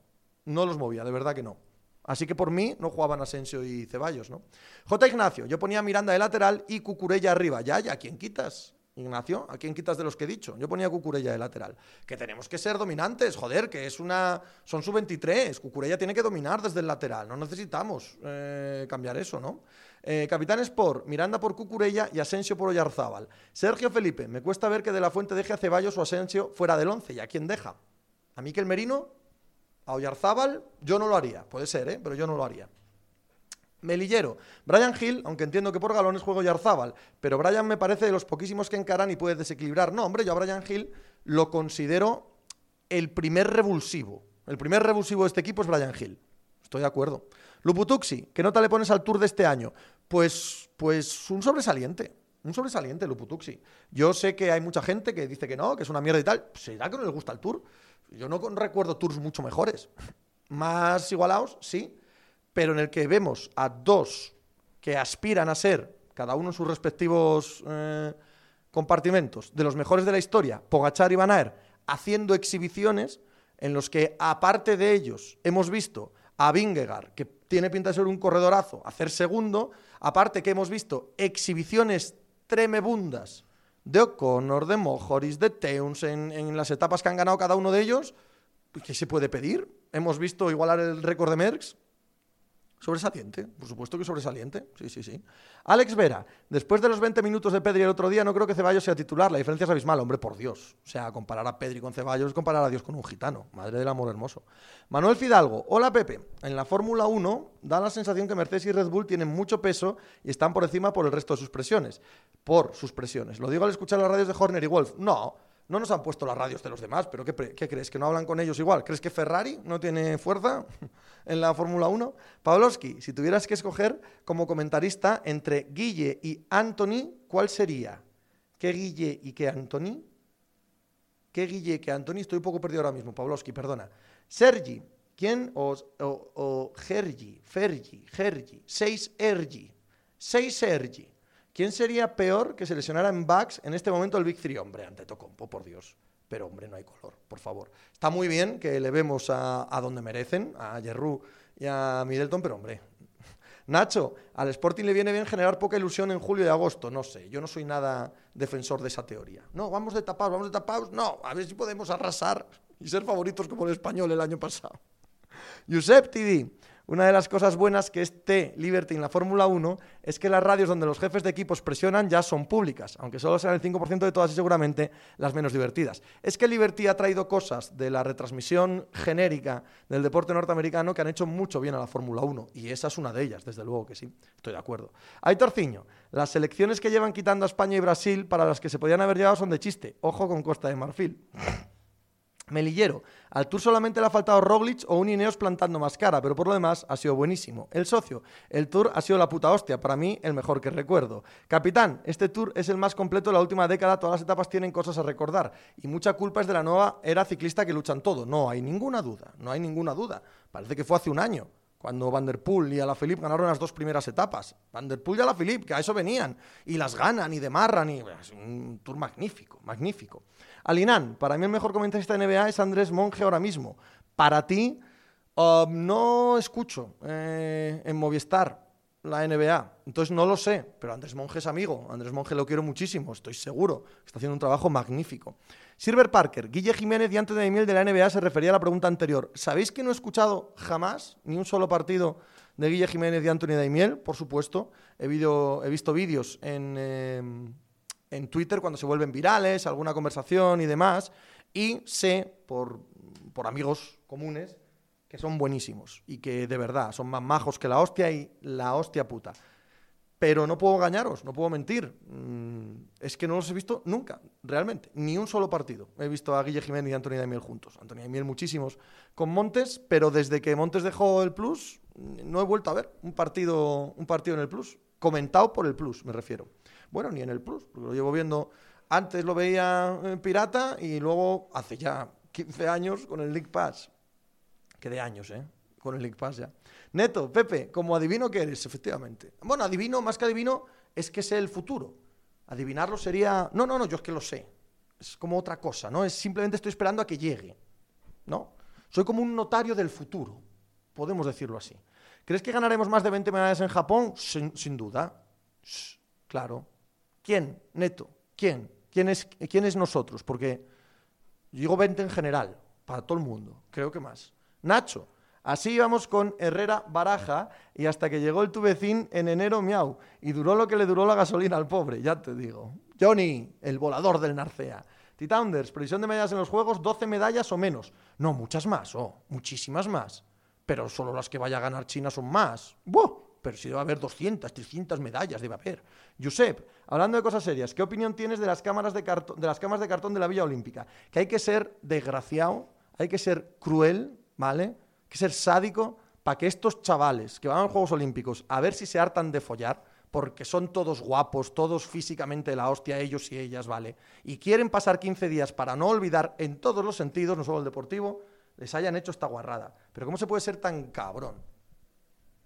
No los movía, de verdad que no. Así que por mí no jugaban Asensio y Ceballos, ¿no? J. Ignacio, yo ponía Miranda de lateral y Cucurella arriba. Ya, ya, ¿a quién quitas? Ignacio, ¿a quién quitas de los que he dicho? Yo ponía Cucurella de lateral. Que tenemos que ser dominantes, joder, que es una. Son su 23. Cucurella tiene que dominar desde el lateral. No necesitamos eh, cambiar eso, ¿no? Eh, Capitán Sport, Miranda por Cucurella y Asensio por Oyarzábal. Sergio Felipe, me cuesta ver que de la fuente deje a Ceballos o Asensio fuera del 11. ¿Y a quién deja? ¿A Miquel Merino? A Oyarzábal yo no lo haría, puede ser, ¿eh? pero yo no lo haría. Melillero. Brian Hill, aunque entiendo que por galones juego Yarzábal, pero Brian me parece de los poquísimos que encaran y puede desequilibrar. No, hombre, yo a Brian Hill lo considero el primer revulsivo. El primer revulsivo de este equipo es Brian Hill. Estoy de acuerdo. Luputuxi, ¿qué nota le pones al Tour de este año? Pues, pues un sobresaliente. Un sobresaliente, Luputuxi. Yo sé que hay mucha gente que dice que no, que es una mierda y tal. ¿Será que no les gusta el Tour? Yo no recuerdo tours mucho mejores. Más igualados, sí, pero en el que vemos a dos que aspiran a ser, cada uno en sus respectivos eh, compartimentos, de los mejores de la historia, Pogachar y Van haciendo exhibiciones en los que, aparte de ellos, hemos visto a Vingegaard, que tiene pinta de ser un corredorazo, hacer segundo, aparte que hemos visto exhibiciones tremebundas de O'Connor, de Mojoris, de Teuns, en, las etapas que han ganado cada uno de ellos, ¿qué se puede pedir? Hemos visto igualar el récord de Merckx. Sobresaliente, por supuesto que sobresaliente. Sí, sí, sí. Alex Vera, después de los 20 minutos de Pedri el otro día, no creo que Ceballos sea titular. La diferencia es abismal, hombre, por Dios. O sea, comparar a Pedri con Ceballos es comparar a Dios con un gitano. Madre del amor hermoso. Manuel Fidalgo, hola Pepe. En la Fórmula 1 da la sensación que Mercedes y Red Bull tienen mucho peso y están por encima por el resto de sus presiones. Por sus presiones. Lo digo al escuchar las radios de Horner y Wolf. No. No nos han puesto las radios de los demás, pero ¿qué, crees? ¿Que no hablan con ellos igual? ¿Crees que Ferrari no tiene fuerza en la Fórmula 1? Pavlovsky, si tuvieras que escoger como comentarista entre Guille y Anthony, ¿cuál sería? ¿Qué Guille y qué Anthony? ¿Qué Guille y qué Anthony? Estoy un poco perdido ahora mismo, Pavlovsky, perdona. Sergi, ¿quién? O, o, o Gergi, Fergi, Gergi, seis Ergi, seis Sergi. ¿Quién sería peor que se lesionara en backs en este momento el Big Three? Hombre, ante Tocompo, por Dios. Pero, hombre, no hay color, por favor. Está muy bien que le vemos a, donde merecen, a Yerru y a Middleton, pero, hombre. Nacho, al Sporting le viene bien generar poca ilusión en julio y agosto. No sé, yo no soy nada defensor de esa teoría. No, vamos de tapados, vamos de tapados. No, a ver si podemos arrasar y ser favoritos como el español el año pasado. Josep TV, una de las cosas buenas que esté Liberty en la Fórmula 1 es que las radios donde los jefes de equipos presionan ya son públicas, aunque solo sean el 5% de todas y seguramente las menos divertidas. Es que Liberty ha traído cosas de la retransmisión genérica del deporte norteamericano que han hecho mucho bien a la Fórmula 1, y esa es una de ellas, desde luego que sí, estoy de acuerdo. Hay Torciño, las selecciones que llevan quitando a España y Brasil para las que se podían haber llevado son de chiste. Ojo con Costa de Marfil. Melillero. Al Tour solamente le ha faltado Roglic o un Ineos plantando más cara, pero por lo demás ha sido buenísimo. El socio. El Tour ha sido la puta hostia, para mí el mejor que recuerdo. Capitán, este Tour es el más completo de la última década, todas las etapas tienen cosas a recordar y mucha culpa es de la nueva era ciclista que luchan todo. No hay ninguna duda, no hay ninguna duda. Parece que fue hace un año. cuando Van der Poel y Alaphilippe ganaron las dos primeras etapas. Van der Poel y Alaphilippe, que a eso venían, y las ganan y demarran, y un tour magnífico, magnífico. Alinan, para mí el mejor comentarista de NBA es Andrés Monge ahora mismo. Para ti, um, no escucho eh, en Movistar la NBA, entonces no lo sé, pero Andrés Monge es amigo, Andrés Monge lo quiero muchísimo, estoy seguro, está haciendo un trabajo magnífico. Silver Parker, Guille Jiménez y Anthony Daimiel de la NBA se refería a la pregunta anterior. ¿Sabéis que no he escuchado jamás ni un solo partido de Guille Jiménez y Anthony Daimiel? Por supuesto, he, he visto vídeos en, em, en Twitter cuando se vuelven virales, alguna conversación y demás, y sé por, por amigos comunes que son buenísimos y que de verdad son más majos que la hostia y la hostia puta. Pero no puedo engañaros, no puedo mentir. Mm, es que no los he visto nunca, realmente. Ni un solo partido. He visto a Guille Jiménez y a Antonio Daimiel juntos. Antonio Daimiel muchísimos con Montes, pero desde que Montes dejó el Plus, no he vuelto a ver un partido, un partido en el Plus. Comentado por el Plus, me refiero. Bueno, ni en el Plus, porque lo llevo viendo. Antes lo veía en Pirata y luego hace ya 15 años con el League Pass. Que de años, ¿eh? Con el League Pass ya. Neto, Pepe, como adivino que eres, efectivamente. Bueno, adivino, más que adivino, es que sé el futuro. Adivinarlo sería. No, no, no, yo es que lo sé. Es como otra cosa, ¿no? Es simplemente estoy esperando a que llegue. ¿No? Soy como un notario del futuro. Podemos decirlo así. ¿Crees que ganaremos más de 20 medallas en Japón? Sin, duda. claro. ¿Quién? Neto. ¿Quién? ¿Quién es, ¿Quién es nosotros? Porque digo 20 en general, para todo el mundo. Creo que más. Nacho. Así íbamos con Herrera Baraja y hasta que llegó el tubecín en enero miau. Y duró lo que le duró la gasolina al pobre, ya te digo. Johnny, el volador del Narcea. Titounders, previsión de medallas en los Juegos, 12 medallas o menos. No, muchas más, oh, muchísimas más. Pero solo las que vaya a ganar China son más. ¡Buah! Pero si debe haber 200, 300 medallas, debe haber. Josep, hablando de cosas serias, ¿qué opinión tienes de las, cámaras de, de las cámaras de cartón de la Villa Olímpica? Que hay que ser desgraciado, hay que ser cruel, ¿vale? que ser sádico para que estos chavales que van a los Juegos Olímpicos a ver si se hartan de follar, porque son todos guapos, todos físicamente la hostia, ellos y ellas, ¿vale? Y quieren pasar 15 días para no olvidar en todos los sentidos, no solo el deportivo, les hayan hecho esta guarrada. Pero ¿cómo se puede ser tan cabrón?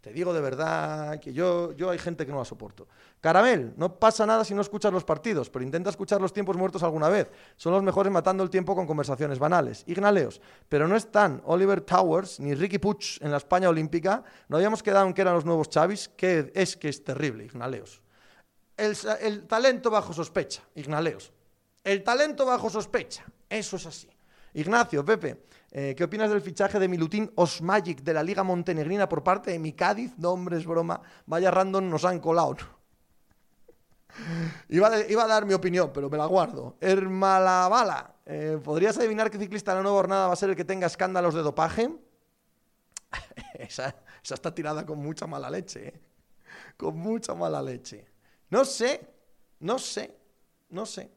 Te digo de verdad que yo, yo hay gente que no la soporto. Caramel, no pasa nada si no escuchas los partidos, pero intenta escuchar los tiempos muertos alguna vez. Son los mejores matando el tiempo con conversaciones banales. Ignaleos, pero no están Oliver Towers ni Ricky Puch en la España Olímpica. No habíamos quedado en que eran los nuevos Chavis, que es que es terrible, Ignaleos. El, el talento bajo sospecha, Ignaleos. El talento bajo sospecha, eso es así. Ignacio, Pepe, eh, ¿qué opinas del fichaje de Milutín Osmagic de la Liga Montenegrina por parte de mi Cádiz? No, hombre, es broma. Vaya random nos han colado. iba, a dar mi opinión, pero me la guardo. Hermalabala, eh, ¿podrías adivinar qué ciclista en la nueva jornada va a ser el que tenga escándalos de dopaje? esa, esa, está tirada con mucha mala leche, ¿eh? Con mucha mala leche. No sé, no sé, no sé.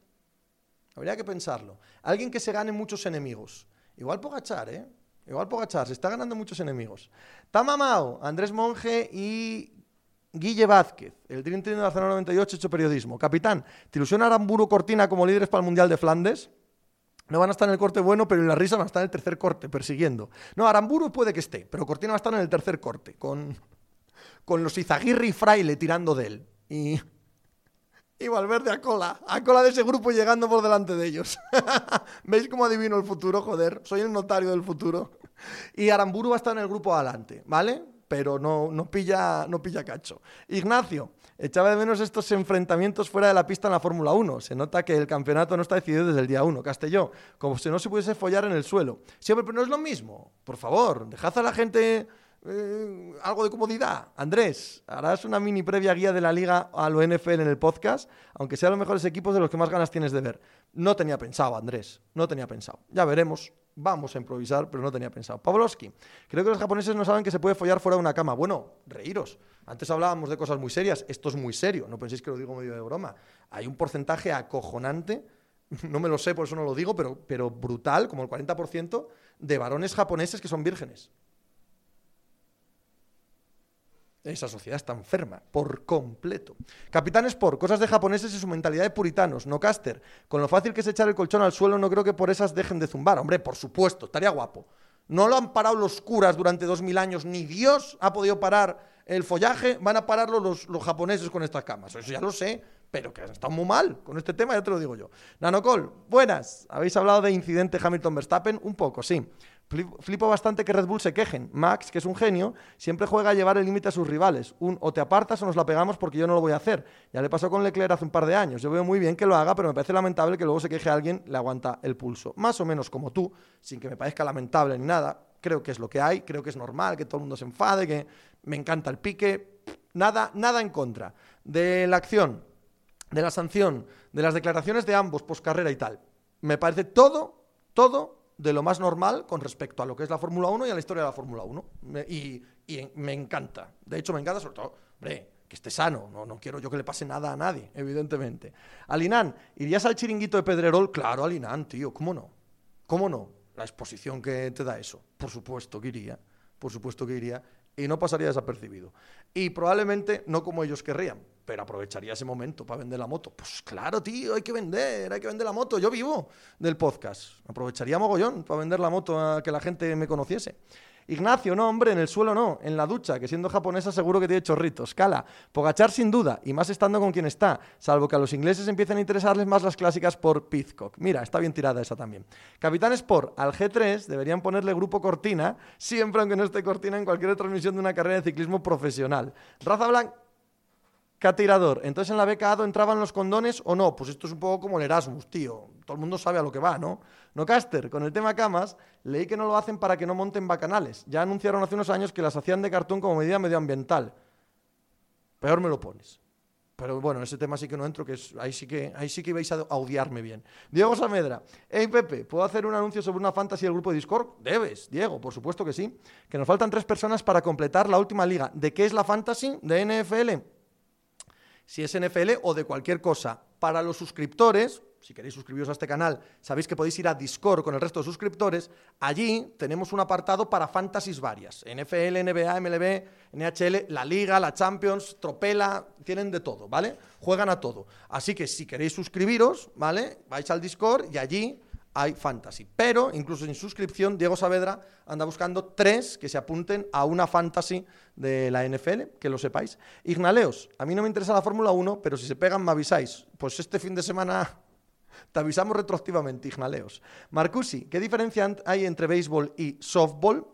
Habría que pensarlo. Alguien que se gane muchos enemigos. Igual Pogachar, ¿eh? Igual Pogachar, se está ganando muchos enemigos. Tamamao, Andrés Monge y Guille Vázquez, el Dream Team de la zona 98 hecho periodismo. Capitán, ¿te Aramburu Cortina como líderes para el Mundial de Flandes? No van a estar en el corte bueno, pero en la risa van a estar en el tercer corte, persiguiendo. No, Aramburu puede que esté, pero Cortina va a estar en el tercer corte, con, con los Izaguirre y Fraile tirando de él. Y y Valverde a cola, a cola de ese grupo llegando por delante de ellos. ¿Veis cómo adivino el futuro? Joder, soy el notario del futuro. Y Aramburu va a estar en el grupo adelante, ¿vale? Pero no, no, pilla, no pilla cacho. Ignacio, echaba de menos estos enfrentamientos fuera de la pista en la Fórmula 1. Se nota que el campeonato no está decidido desde el día 1. Castelló, como si no se pudiese follar en el suelo. Siempre, pero no es lo mismo. Por favor, dejad a la gente eh, algo de comodidad. Andrés, harás una mini previa guía de la liga a lo NFL en el podcast, aunque sean los mejores equipos de los que más ganas tienes de ver. No tenía pensado, Andrés, no tenía pensado. Ya veremos. Vamos a improvisar, pero no tenía pensado. Pavlovsky, creo que los japoneses no saben que se puede follar fuera de una cama. Bueno, reíros. Antes hablábamos de cosas muy serias. Esto es muy serio. No penséis que lo digo medio de broma. Hay un porcentaje acojonante, no me lo sé, por eso no lo digo, pero, pero brutal, como el 40% de varones japoneses que son vírgenes. Esa sociedad está enferma, por completo. Capitán Sport, cosas de japoneses y su mentalidad de puritanos. No caster. Con lo fácil que es echar el colchón al suelo, no creo que por esas dejen de zumbar. Hombre, por supuesto, estaría guapo. No lo han parado los curas durante dos mil años, ni Dios ha podido parar el follaje, van a pararlo los, los japoneses con estas camas. Eso ya lo sé, pero que estado muy mal con este tema, ya te lo digo yo. Nanocol, buenas. ¿Habéis hablado de incidente Hamilton-Verstappen? Un poco, sí. Flipo bastante que Red Bull se quejen. Max, que es un genio, siempre juega a llevar el límite a sus rivales. Un o te apartas o nos la pegamos porque yo no lo voy a hacer. Ya le pasó con Leclerc hace un par de años. Yo veo muy bien que lo haga, pero me parece lamentable que luego se queje a alguien, le aguanta el pulso. Más o menos como tú, sin que me parezca lamentable ni nada. Creo que es lo que hay, creo que es normal que todo el mundo se enfade, que me encanta el pique. Nada, nada en contra. De la acción, de la sanción, de las declaraciones de ambos post carrera y tal. Me parece todo, todo de lo más normal con respecto a lo que es la Fórmula 1 y a la historia de la Fórmula 1. y, me encanta. De hecho, me encanta sobre todo, hombre, que esté sano. No, no quiero yo que le pase nada a nadie, evidentemente. Alinán, ¿irías al chiringuito de Pedrerol? Claro, Alinán, tío, ¿cómo no? ¿Cómo no? La exposición que te da eso. Por supuesto que iría. Por supuesto que iría y no pasaría desapercibido. Y probablemente no como ellos querrían, pero aprovecharía ese momento para vender la moto. Pues claro, tío, hay que vender, hay que vender la moto. Yo vivo del podcast. Aprovecharía mogollón para vender la moto a que la gente me conociese. Ignacio, no, hombre, en el suelo no, en la ducha, que siendo japonesa seguro que tiene chorritos. Cala, Pogachar sin duda, y más estando con quien está, salvo que a los ingleses empiecen a interesarles más las clásicas por Pizcock. Mira, está bien tirada esa también. Capitán Sport, al G3 deberían ponerle grupo Cortina, siempre aunque no esté Cortina en cualquier transmisión de una carrera de ciclismo profesional. Raza Blanca tirador. Entonces en la beca ADO entraban los condones o no. Pues esto es un poco como el Erasmus, tío. Todo el mundo sabe a lo que va, ¿no? No Caster, con el tema camas, leí que no lo hacen para que no monten bacanales. Ya anunciaron hace unos años que las hacían de cartón como medida medioambiental. Peor me lo pones. Pero bueno, en ese tema sí que no entro, que es, ahí, sí que, ahí sí que vais a odiarme bien. Diego Samedra, hey Pepe, ¿puedo hacer un anuncio sobre una fantasy del grupo de Discord? Debes, Diego, por supuesto que sí. Que nos faltan tres personas para completar la última liga. ¿De qué es la fantasy? ¿De NFL? Si es NFL o de cualquier cosa. Para los suscriptores, si queréis suscribiros a este canal, sabéis que podéis ir a Discord con el resto de suscriptores. Allí tenemos un apartado para fantasies varias. NFL, NBA, MLB, NHL, la Liga, la Champions, Tropela, tienen de todo, ¿vale? Juegan a todo. Así que si queréis suscribiros, ¿vale? Vais al Discord y allí hay fantasy. Pero, incluso sin suscripción, Diego Saavedra anda buscando tres que se apunten a una fantasy de la NFL, que lo sepáis. Ignaleos, a mí no me interesa la Fórmula 1, pero si se pegan me avisáis. Pues este fin de semana te avisamos retroactivamente, Ignaleos. Marcusi, ¿qué diferencia hay entre béisbol y softball?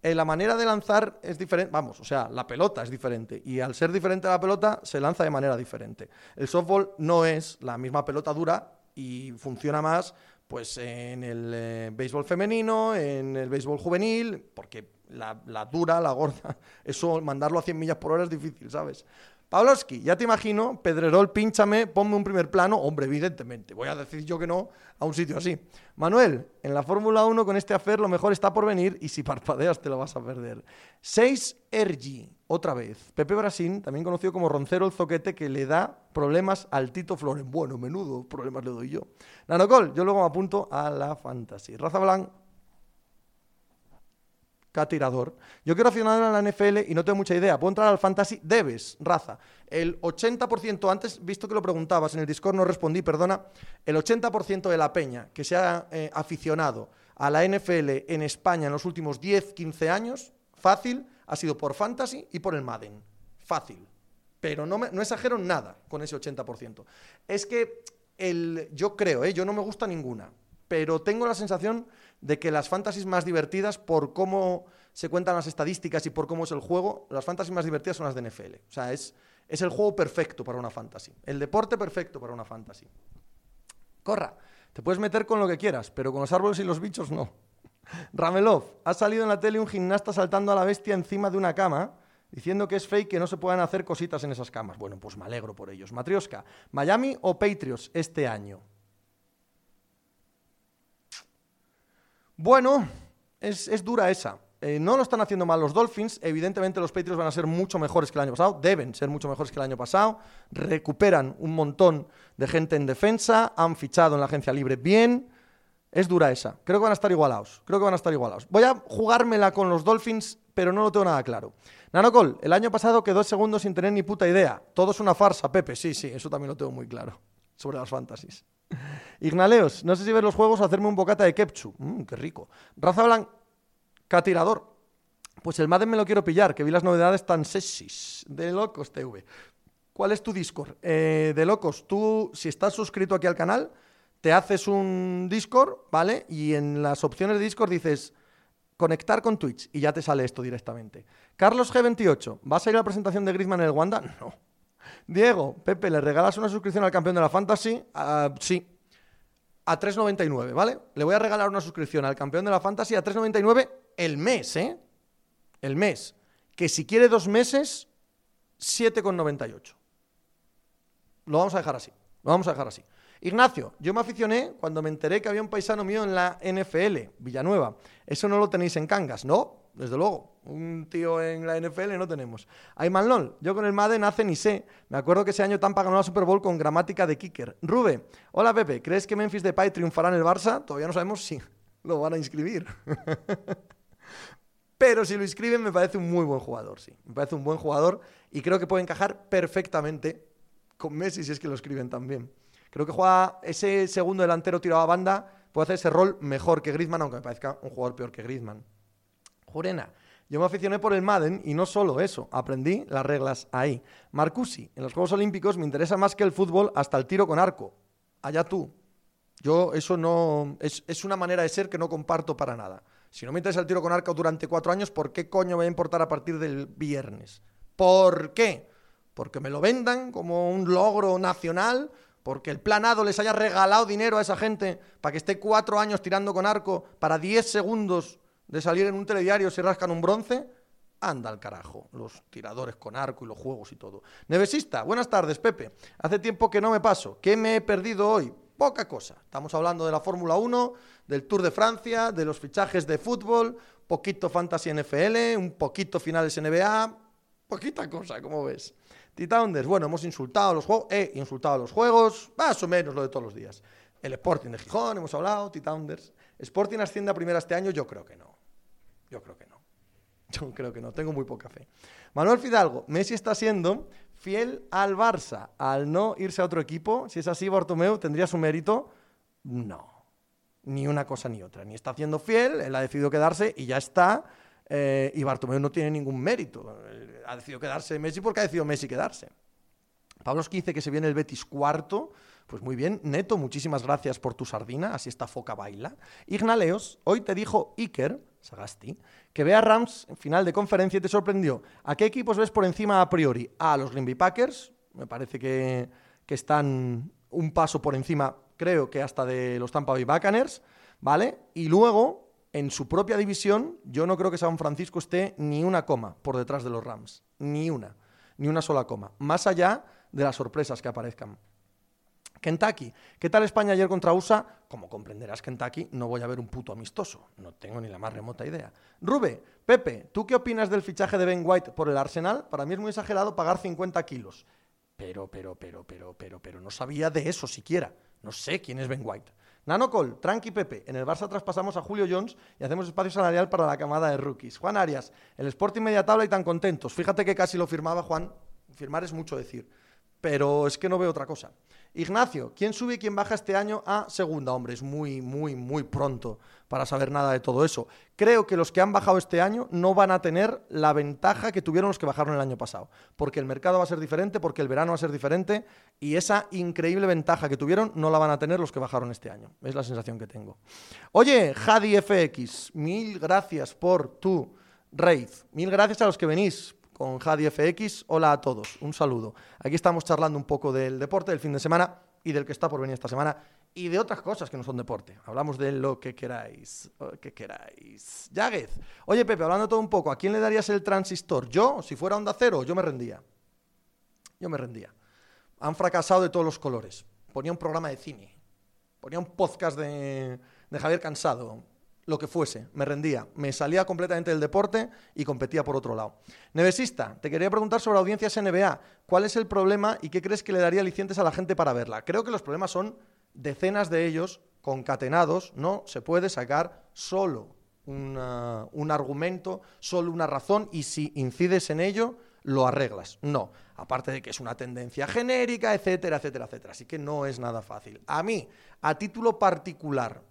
Eh, la manera de lanzar es diferente, vamos, o sea, la pelota es diferente y al ser diferente la pelota se lanza de manera diferente. El softball no es la misma pelota dura y funciona más pues en el eh, béisbol femenino, en el béisbol juvenil, porque la, la, dura, la gorda, eso mandarlo a 100 millas por hora es difícil, ¿sabes? Pavlovsky, ya te imagino, Pedrerol, pínchame, ponme un primer plano. Hombre, evidentemente, voy a decir yo que no a un sitio así. Manuel, en la Fórmula 1 con este afer lo mejor está por venir y si parpadeas te lo vas a perder. 6 Ergi, otra vez. Pepe Brasín, también conocido como Roncero el Zoquete, que le da problemas al Tito Floren. Bueno, menudo problemas le doy yo. Nanocol, yo luego me apunto a la fantasy. Raza Blanc, tirador. Yo quiero aficionar a la NFL y no tengo mucha idea. ¿Puedo entrar al fantasy? Debes, raza. El 80%, antes, visto que lo preguntabas en el Discord, no respondí, perdona. El 80% de la peña que se ha eh, aficionado a la NFL en España en los últimos 10, 15 años, fácil, ha sido por fantasy y por el Madden. Fácil. Pero no, me, no exagero nada con ese 80%. Es que el, yo creo, ¿eh? yo no me gusta ninguna, pero tengo la sensación de que las fantasies más divertidas, por cómo se cuentan las estadísticas y por cómo es el juego, las fantasies más divertidas son las de NFL. O sea, es, es el juego perfecto para una fantasy. El deporte perfecto para una fantasy. Corra, te puedes meter con lo que quieras, pero con los árboles y los bichos no. Ramelov, ha salido en la tele un gimnasta saltando a la bestia encima de una cama diciendo que es fake que no se puedan hacer cositas en esas camas. Bueno, pues me alegro por ellos. Matrioska, ¿Miami o Patriots este año? Bueno, es, dura esa. Eh, no lo están haciendo mal los Dolphins. Evidentemente los Patriots van a ser mucho mejores que el año pasado. Deben ser mucho mejores que el año pasado. Recuperan un montón de gente en defensa. Han fichado en la agencia libre bien. Es dura esa. Creo que van a estar igualados. Creo que van a estar igualados. Voy a jugármela con los Dolphins, pero no lo tengo nada claro. Nanocol, el año pasado quedó segundos sin tener ni puta idea. Todo es una farsa, Pepe. Sí, sí, eso también lo tengo muy claro. Sobre las fantasies. Ignaleos, no sé si ver los juegos o hacerme un bocata de kepchu. Mmm, qué rico. Raza Blanc, Catirador. Pues el Madden me lo quiero pillar, que vi las novedades tan sexys de Locos TV. ¿Cuál es tu Discord? Eh, de Locos, tú, si estás suscrito aquí al canal, te haces un Discord, ¿vale? Y en las opciones de Discord dices conectar con Twitch y ya te sale esto directamente. Carlos G28, ¿vas a ir a la presentación de Griezmann en el Wanda? No. Diego, Pepe, ¿le regalas una suscripción al campeón de la Fantasy? Ah, sí. A 3.99, ¿vale? Le voy a regalar una suscripción al campeón de la Fantasy a 3.99 el mes, ¿eh? El mes. Que si quiere dos meses, 7,98. Lo vamos a dejar así. Lo vamos a dejar así. Ignacio, yo me aficioné cuando me enteré que había un paisano mío en la NFL, Villanueva. Eso no lo tenéis en Cangas, ¿no? Desde luego. Un tío en la NFL no tenemos. Ayman LOL, yo con el Madden hace ni sé. Me acuerdo que ese año Tampa ganó la Super Bowl con gramática de kicker. Rube, hola Pepe, ¿crees que Memphis Depay triunfará en el Barça? Todavía no sabemos si lo van a inscribir. Pero si lo inscriben me parece un muy buen jugador, sí. Me parece un buen jugador y creo que puede encajar perfectamente con Messi si es que lo escriben también. Creo que juega ese segundo delantero tirado a banda, puede hacer ese rol mejor que Griezmann, aunque me parezca un jugador peor que Griezmann. Jurena, yo me aficioné por el Madden y no solo eso, aprendí las reglas ahí. Marcusi, en los Juegos Olímpicos me interesa más que el fútbol hasta el tiro con arco. Allá tú. Yo eso no... Es, es una manera de ser que no comparto para nada. Si no me interesa el tiro con arco durante cuatro años, ¿por qué coño me va a importar a partir del viernes? ¿Por qué? Porque me lo vendan como un logro nacional porque el planado les haya regalado dinero a esa gente para que esté cuatro años tirando con arco para diez segundos de salir en un telediario se rascan un bronce, anda al carajo, los tiradores con arco y los juegos y todo. Nevesista, buenas tardes, Pepe. Hace tiempo que no me paso. ¿Qué me he perdido hoy? Poca cosa. Estamos hablando de la Fórmula 1, del Tour de Francia, de los fichajes de fútbol, poquito Fantasy NFL, un poquito finales NBA, poquita cosa, como ves. T-Tounders, bueno, hemos insultado a los juegos, he insultado a los juegos, más o menos lo de todos los días. El Sporting de Gijón, hemos hablado, T-Tounders. ¿Sporting asciende a primera este año? Yo creo que no. Yo creo que no. Yo creo que no, tengo muy poca fe. Manuel Fidalgo, Messi está siendo fiel al Barça, al no irse a otro equipo. Si es así, Bartomeu, ¿tendría su mérito? No. Ni una cosa ni otra. Ni está haciendo fiel, él ha decidido quedarse y ya está. Eh, y Bartomeu no tiene ningún mérito. Ha decidido quedarse Messi porque ha decidido Messi quedarse. Pablo dice que se viene el Betis cuarto. Pues muy bien, Neto, muchísimas gracias por tu sardina, así esta foca baila. Ignaleos, hoy te dijo Iker, Sagasti, que vea Rams en final de conferencia y te sorprendió. ¿A qué equipos ves por encima a priori? A los Green Bay Packers, me parece que, que están un paso por encima, creo que hasta de los Tampa Bay Buccaneers, ¿vale? Y luego en su propia división, yo no creo que San Francisco esté ni una coma por detrás de los Rams. Ni una. Ni una sola coma. Más allá de las sorpresas que aparezcan. Kentucky. ¿Qué tal España ayer contra USA? Como comprenderás, Kentucky, no voy a ver un puto amistoso. No tengo ni la más remota idea. Rube, Pepe, ¿tú qué opinas del fichaje de Ben White por el Arsenal? Para mí es muy exagerado pagar 50 kilos. Pero, pero, pero, pero, pero, pero, no sabía de eso siquiera. No sé quién es Ben White. Nanocol, tranqui Pepe. En el Barça traspasamos a Julio Jones y hacemos espacio salarial para la camada de rookies. Juan Arias, el Sporting media tabla y tan contentos. Fíjate que casi lo firmaba Juan. Firmar es mucho decir pero es que no veo otra cosa. Ignacio, ¿quién sube y quién baja este año a segunda? Hombre, es muy, muy, muy pronto para saber nada de todo eso. Creo que los que han bajado este año no van a tener la ventaja que tuvieron los que bajaron el año pasado, porque el mercado va a ser diferente, porque el verano va a ser diferente, y esa increíble ventaja que tuvieron no la van a tener los que bajaron este año. Es la sensación que tengo. Oye, Jadi FX, mil gracias por tu raid. Mil gracias a los que venís con Jadi FX. Hola a todos, un saludo. Aquí estamos charlando un poco del deporte del fin de semana y del que está por venir esta semana y de otras cosas que no son deporte. Hablamos de lo que queráis, lo que queráis. Yaguez, oye Pepe, hablando todo un poco, ¿a quién le darías el transistor? Yo, si fuera Onda Cero, yo me rendía. Yo me rendía. Han fracasado de todos los colores. Ponía un programa de cine, ponía un podcast de, de Javier Cansado, lo que fuese, me rendía, me salía completamente del deporte y competía por otro lado. Nevesista, te quería preguntar sobre audiencias NBA. ¿Cuál es el problema y qué crees que le daría alicientes a la gente para verla? Creo que los problemas son decenas de ellos concatenados, no se puede sacar solo un argumento, solo una razón y si incides en ello, lo arreglas. No, aparte de que es una tendencia genérica, etcétera, etcétera, etcétera. Así que no es nada fácil. A mí, a título particular,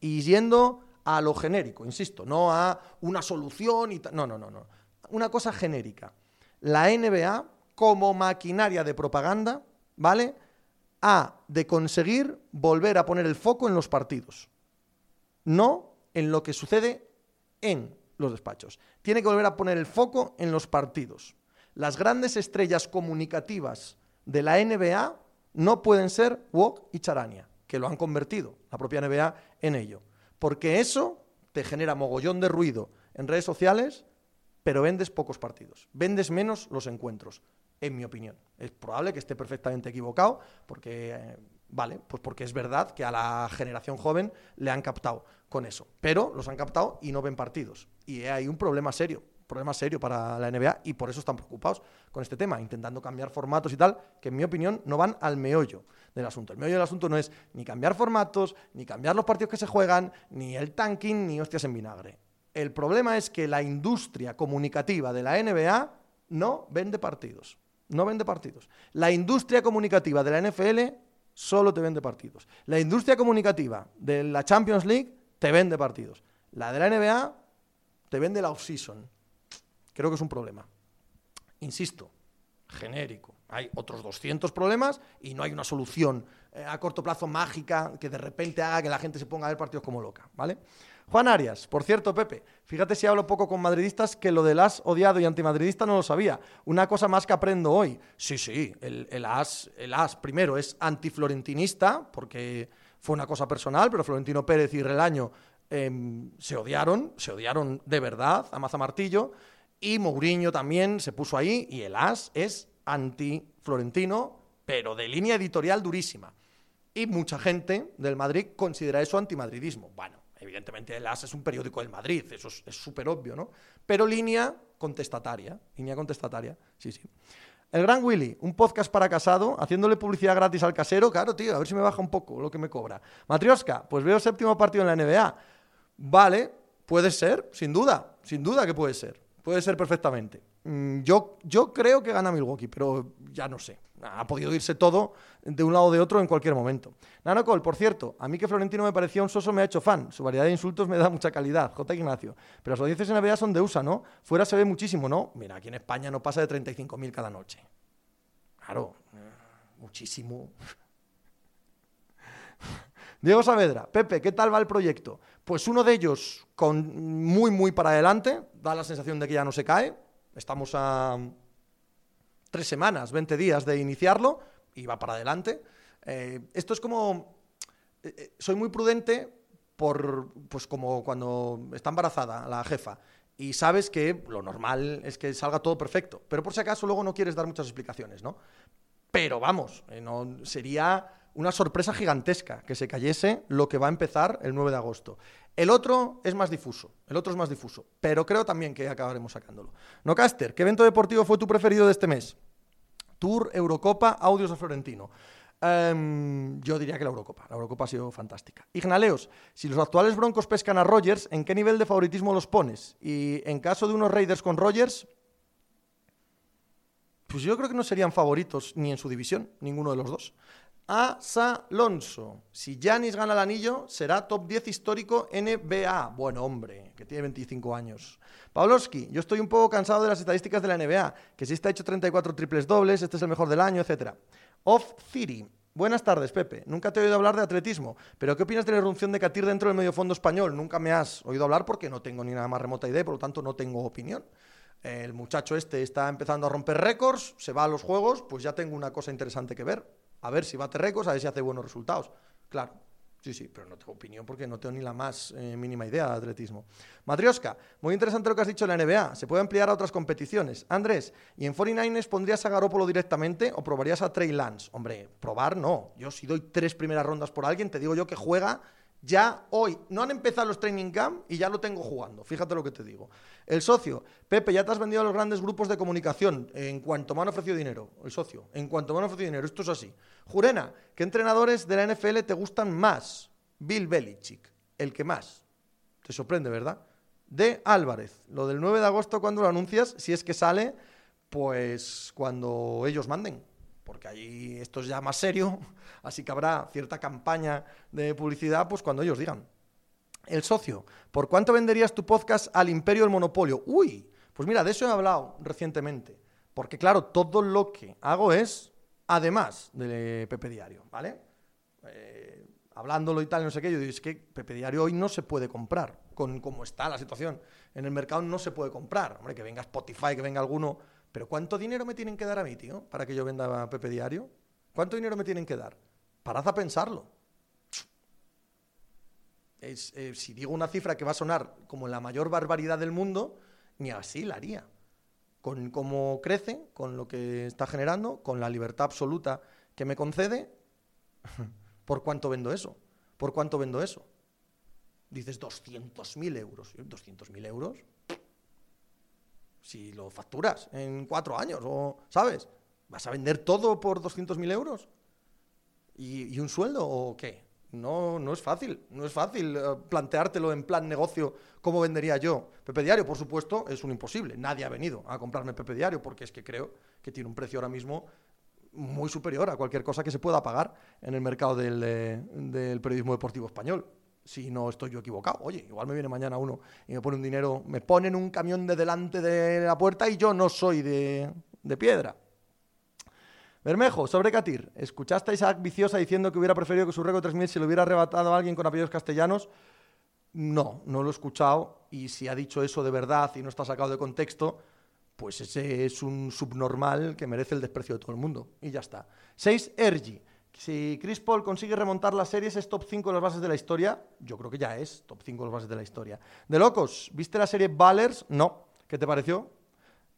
y yendo a lo genérico, insisto, no a una solución y No, no, no, no. Una cosa genérica. La NBA, como maquinaria de propaganda, ¿vale? Ha de conseguir volver a poner el foco en los partidos, no en lo que sucede en los despachos. Tiene que volver a poner el foco en los partidos. Las grandes estrellas comunicativas de la NBA no pueden ser Wok y Charania, que lo han convertido, la propia NBA, en ello. Porque eso te genera mogollón de ruido en redes sociales, pero vendes pocos partidos. Vendes menos los encuentros, en mi opinión. Es probable que esté perfectamente equivocado, porque, eh, vale, pues porque es verdad que a la generación joven le han captado con eso. Pero los han captado y no ven partidos. Y hay un problema serio problema serio para la NBA y por eso están preocupados con este tema, intentando cambiar formatos y tal, que en mi opinión no van al meollo del asunto. El meollo del asunto no es ni cambiar formatos, ni cambiar los partidos que se juegan, ni el tanking, ni hostias en vinagre. El problema es que la industria comunicativa de la NBA no vende partidos. No vende partidos. La industria comunicativa de la NFL solo te vende partidos. La industria comunicativa de la Champions League te vende partidos. La de la NBA te vende la off-season. Creo que es un problema. Insisto, genérico. Hay otros 200 problemas y no hay una solución eh, a corto plazo mágica que de repente haga que la gente se ponga a ver partidos como loca, ¿vale? Juan Arias, por cierto, Pepe, fíjate si hablo poco con madridistas que lo del as odiado y antimadridista no lo sabía. Una cosa más que aprendo hoy. Sí, sí, el, as, el as primero es antiflorentinista, porque fue una cosa personal, pero Florentino Pérez y Relaño em, se odiaron, se odiaron de verdad, a Maza Martillo. Y Mourinho también se puso ahí y el As es anti-florentino, pero de línea editorial durísima. Y mucha gente del Madrid considera eso antimadridismo. Bueno, evidentemente el As es un periódico del Madrid, eso es súper obvio, ¿no? Pero línea contestataria, línea contestataria, sí, sí. El Gran Willy, un podcast para casado, haciéndole publicidad gratis al casero. Claro, tío, a ver si me baja un poco lo que me cobra. Matrioska, pues veo séptimo partido en la NBA. Vale, puede ser, sin duda, sin duda que puede ser. Puede ser perfectamente. Mm, yo, yo creo que gana Milwaukee, pero ya no sé. Ha podido irse todo de un lado o de otro en cualquier momento. Nanocol, por cierto, a mí que Florentino me parecía un soso me ha hecho fan. Su variedad de insultos me da mucha calidad. J. Ignacio. Pero las audiencias en NBA son de USA, ¿no? Fuera se ve muchísimo, ¿no? Mira, aquí en España no pasa de 35.000 cada noche. Claro, muchísimo. Diego Saavedra, Pepe, ¿qué tal va el proyecto? Pues uno de ellos con muy, muy para adelante, da la sensación de que ya no se cae. Estamos a tres semanas, 20 días de iniciarlo y va para adelante. Eh, esto es como... Eh, eh, soy muy prudente por, pues como cuando está embarazada la jefa y sabes que lo normal es que salga todo perfecto, pero por si acaso luego no quieres dar muchas explicaciones, ¿no? Pero vamos, no, sería una sorpresa gigantesca que se cayese lo que va a empezar el 9 de agosto. El otro es más difuso, el otro es más difuso, pero creo también que acabaremos sacándolo. No, Caster, ¿qué evento deportivo fue tu preferido de este mes? Tour, Eurocopa, Audios de Florentino. Em, yo diría que la Eurocopa. La Eurocopa ha sido fantástica. Ignaleos, si los actuales Broncos pescan a Rogers, ¿en qué nivel de favoritismo los pones? Y en caso de unos Raiders con Rogers, pues yo creo que no serían favoritos ni en su división, ninguno de los dos a Salonso. Si Janis gana el anillo, será top 10 histórico NBA. Bueno, hombre, que tiene 25 años. Pavlovsky, yo estoy un poco cansado de las estadísticas de la NBA, que si está hecho 34 triples dobles, este es el mejor del año, etc. Off City. Buenas tardes, Pepe. Nunca te he oído hablar de atletismo, pero ¿qué opinas de la irrupción de Catir dentro del medio fondo español? Nunca me has oído hablar porque no tengo ni nada más remota idea, por lo tanto no tengo opinión. El muchacho este está empezando a romper récords, se va a los juegos, pues ya tengo una cosa interesante que ver a ver si bate récords, a ver si hace buenos resultados. Claro, sí, sí, pero no tengo opinión porque no tengo ni la más eh, mínima idea de atletismo. Matrioska, muy interesante lo que has dicho en la NBA. Se puede ampliar a otras competiciones. Andrés, ¿y en 49ers pondrías a Garópolo directamente o probarías a Trey Lance? Hombre, probar no. Yo si doy tres primeras rondas por alguien, te digo yo que juega ya hoy. No han empezado los training camp y ya lo tengo jugando. Fíjate lo que te digo. El socio, Pepe, ya te has vendido a los grandes grupos de comunicación en cuanto me han ofrecido dinero. El socio, en cuanto me han ofrecido dinero. Esto es así. Jurena, ¿qué entrenadores de la NFL te gustan más? Bill Belichick, el que más. Te sorprende, ¿verdad? De Álvarez, lo del 9 de agosto, cuando lo anuncias? Si es que sale, pues cuando ellos manden porque ahí esto es ya más serio, así que habrá cierta campaña de publicidad pues cuando ellos digan. El socio, ¿por cuánto venderías tu podcast al imperio del monopolio? Uy, pues mira, de eso he hablado recientemente. Porque claro, todo lo que hago es además de Pepe Diario, ¿vale? Eh, hablándolo y tal, no sé qué, yo digo, es que Pepe Diario hoy no se puede comprar, con cómo está la situación. En el mercado no se puede comprar. Hombre, que venga Spotify, que venga alguno. Pero ¿cuánto dinero me tienen que dar a mí, tío, para que yo venda Pepe Diario? ¿Cuánto dinero me tienen que dar? Parad a pensarlo. Eh, si digo una cifra que va a sonar como la mayor barbaridad del mundo, ni así la haría. Con cómo crece, con lo que está generando, con la libertad absoluta que me concede, ¿por cuánto vendo eso? ¿Por cuánto vendo eso? Dices 200.000 euros. ¿200.000 euros? Si lo facturas en cuatro años, o, ¿sabes? ¿Vas a vender todo por 200.000 euros? ¿Y, ¿Y un sueldo o qué? No, no es fácil, no es fácil eh, planteártelo en plan negocio cómo vendería yo. Pepe Diario, por supuesto, es un imposible. Nadie ha venido a comprarme Pepe Diario porque es que creo que tiene un precio ahora mismo muy superior a cualquier cosa que se pueda pagar en el mercado del, eh, periodismo deportivo español. Si no estoy yo equivocado. Oye, igual me viene mañana uno y me pone un dinero, me ponen un camión de delante de la puerta y yo no soy de, de piedra. Bermejo, sobre Catir. ¿Escuchaste a Isaac Viciosa diciendo que hubiera preferido que su récord 3000 se lo hubiera arrebatado a alguien con apellidos castellanos? No, no lo he escuchado. Y si ha dicho eso de verdad y no está sacado de contexto, pues ese es un subnormal que merece el desprecio de todo el mundo. Y ya está. 6. Ergi. Si Chris Paul consigue remontar las series, ¿es top 5 de las bases de la historia? Yo creo que ya es top 5 de las bases de la historia. De locos, ¿viste la serie Ballers? No. ¿Qué te pareció?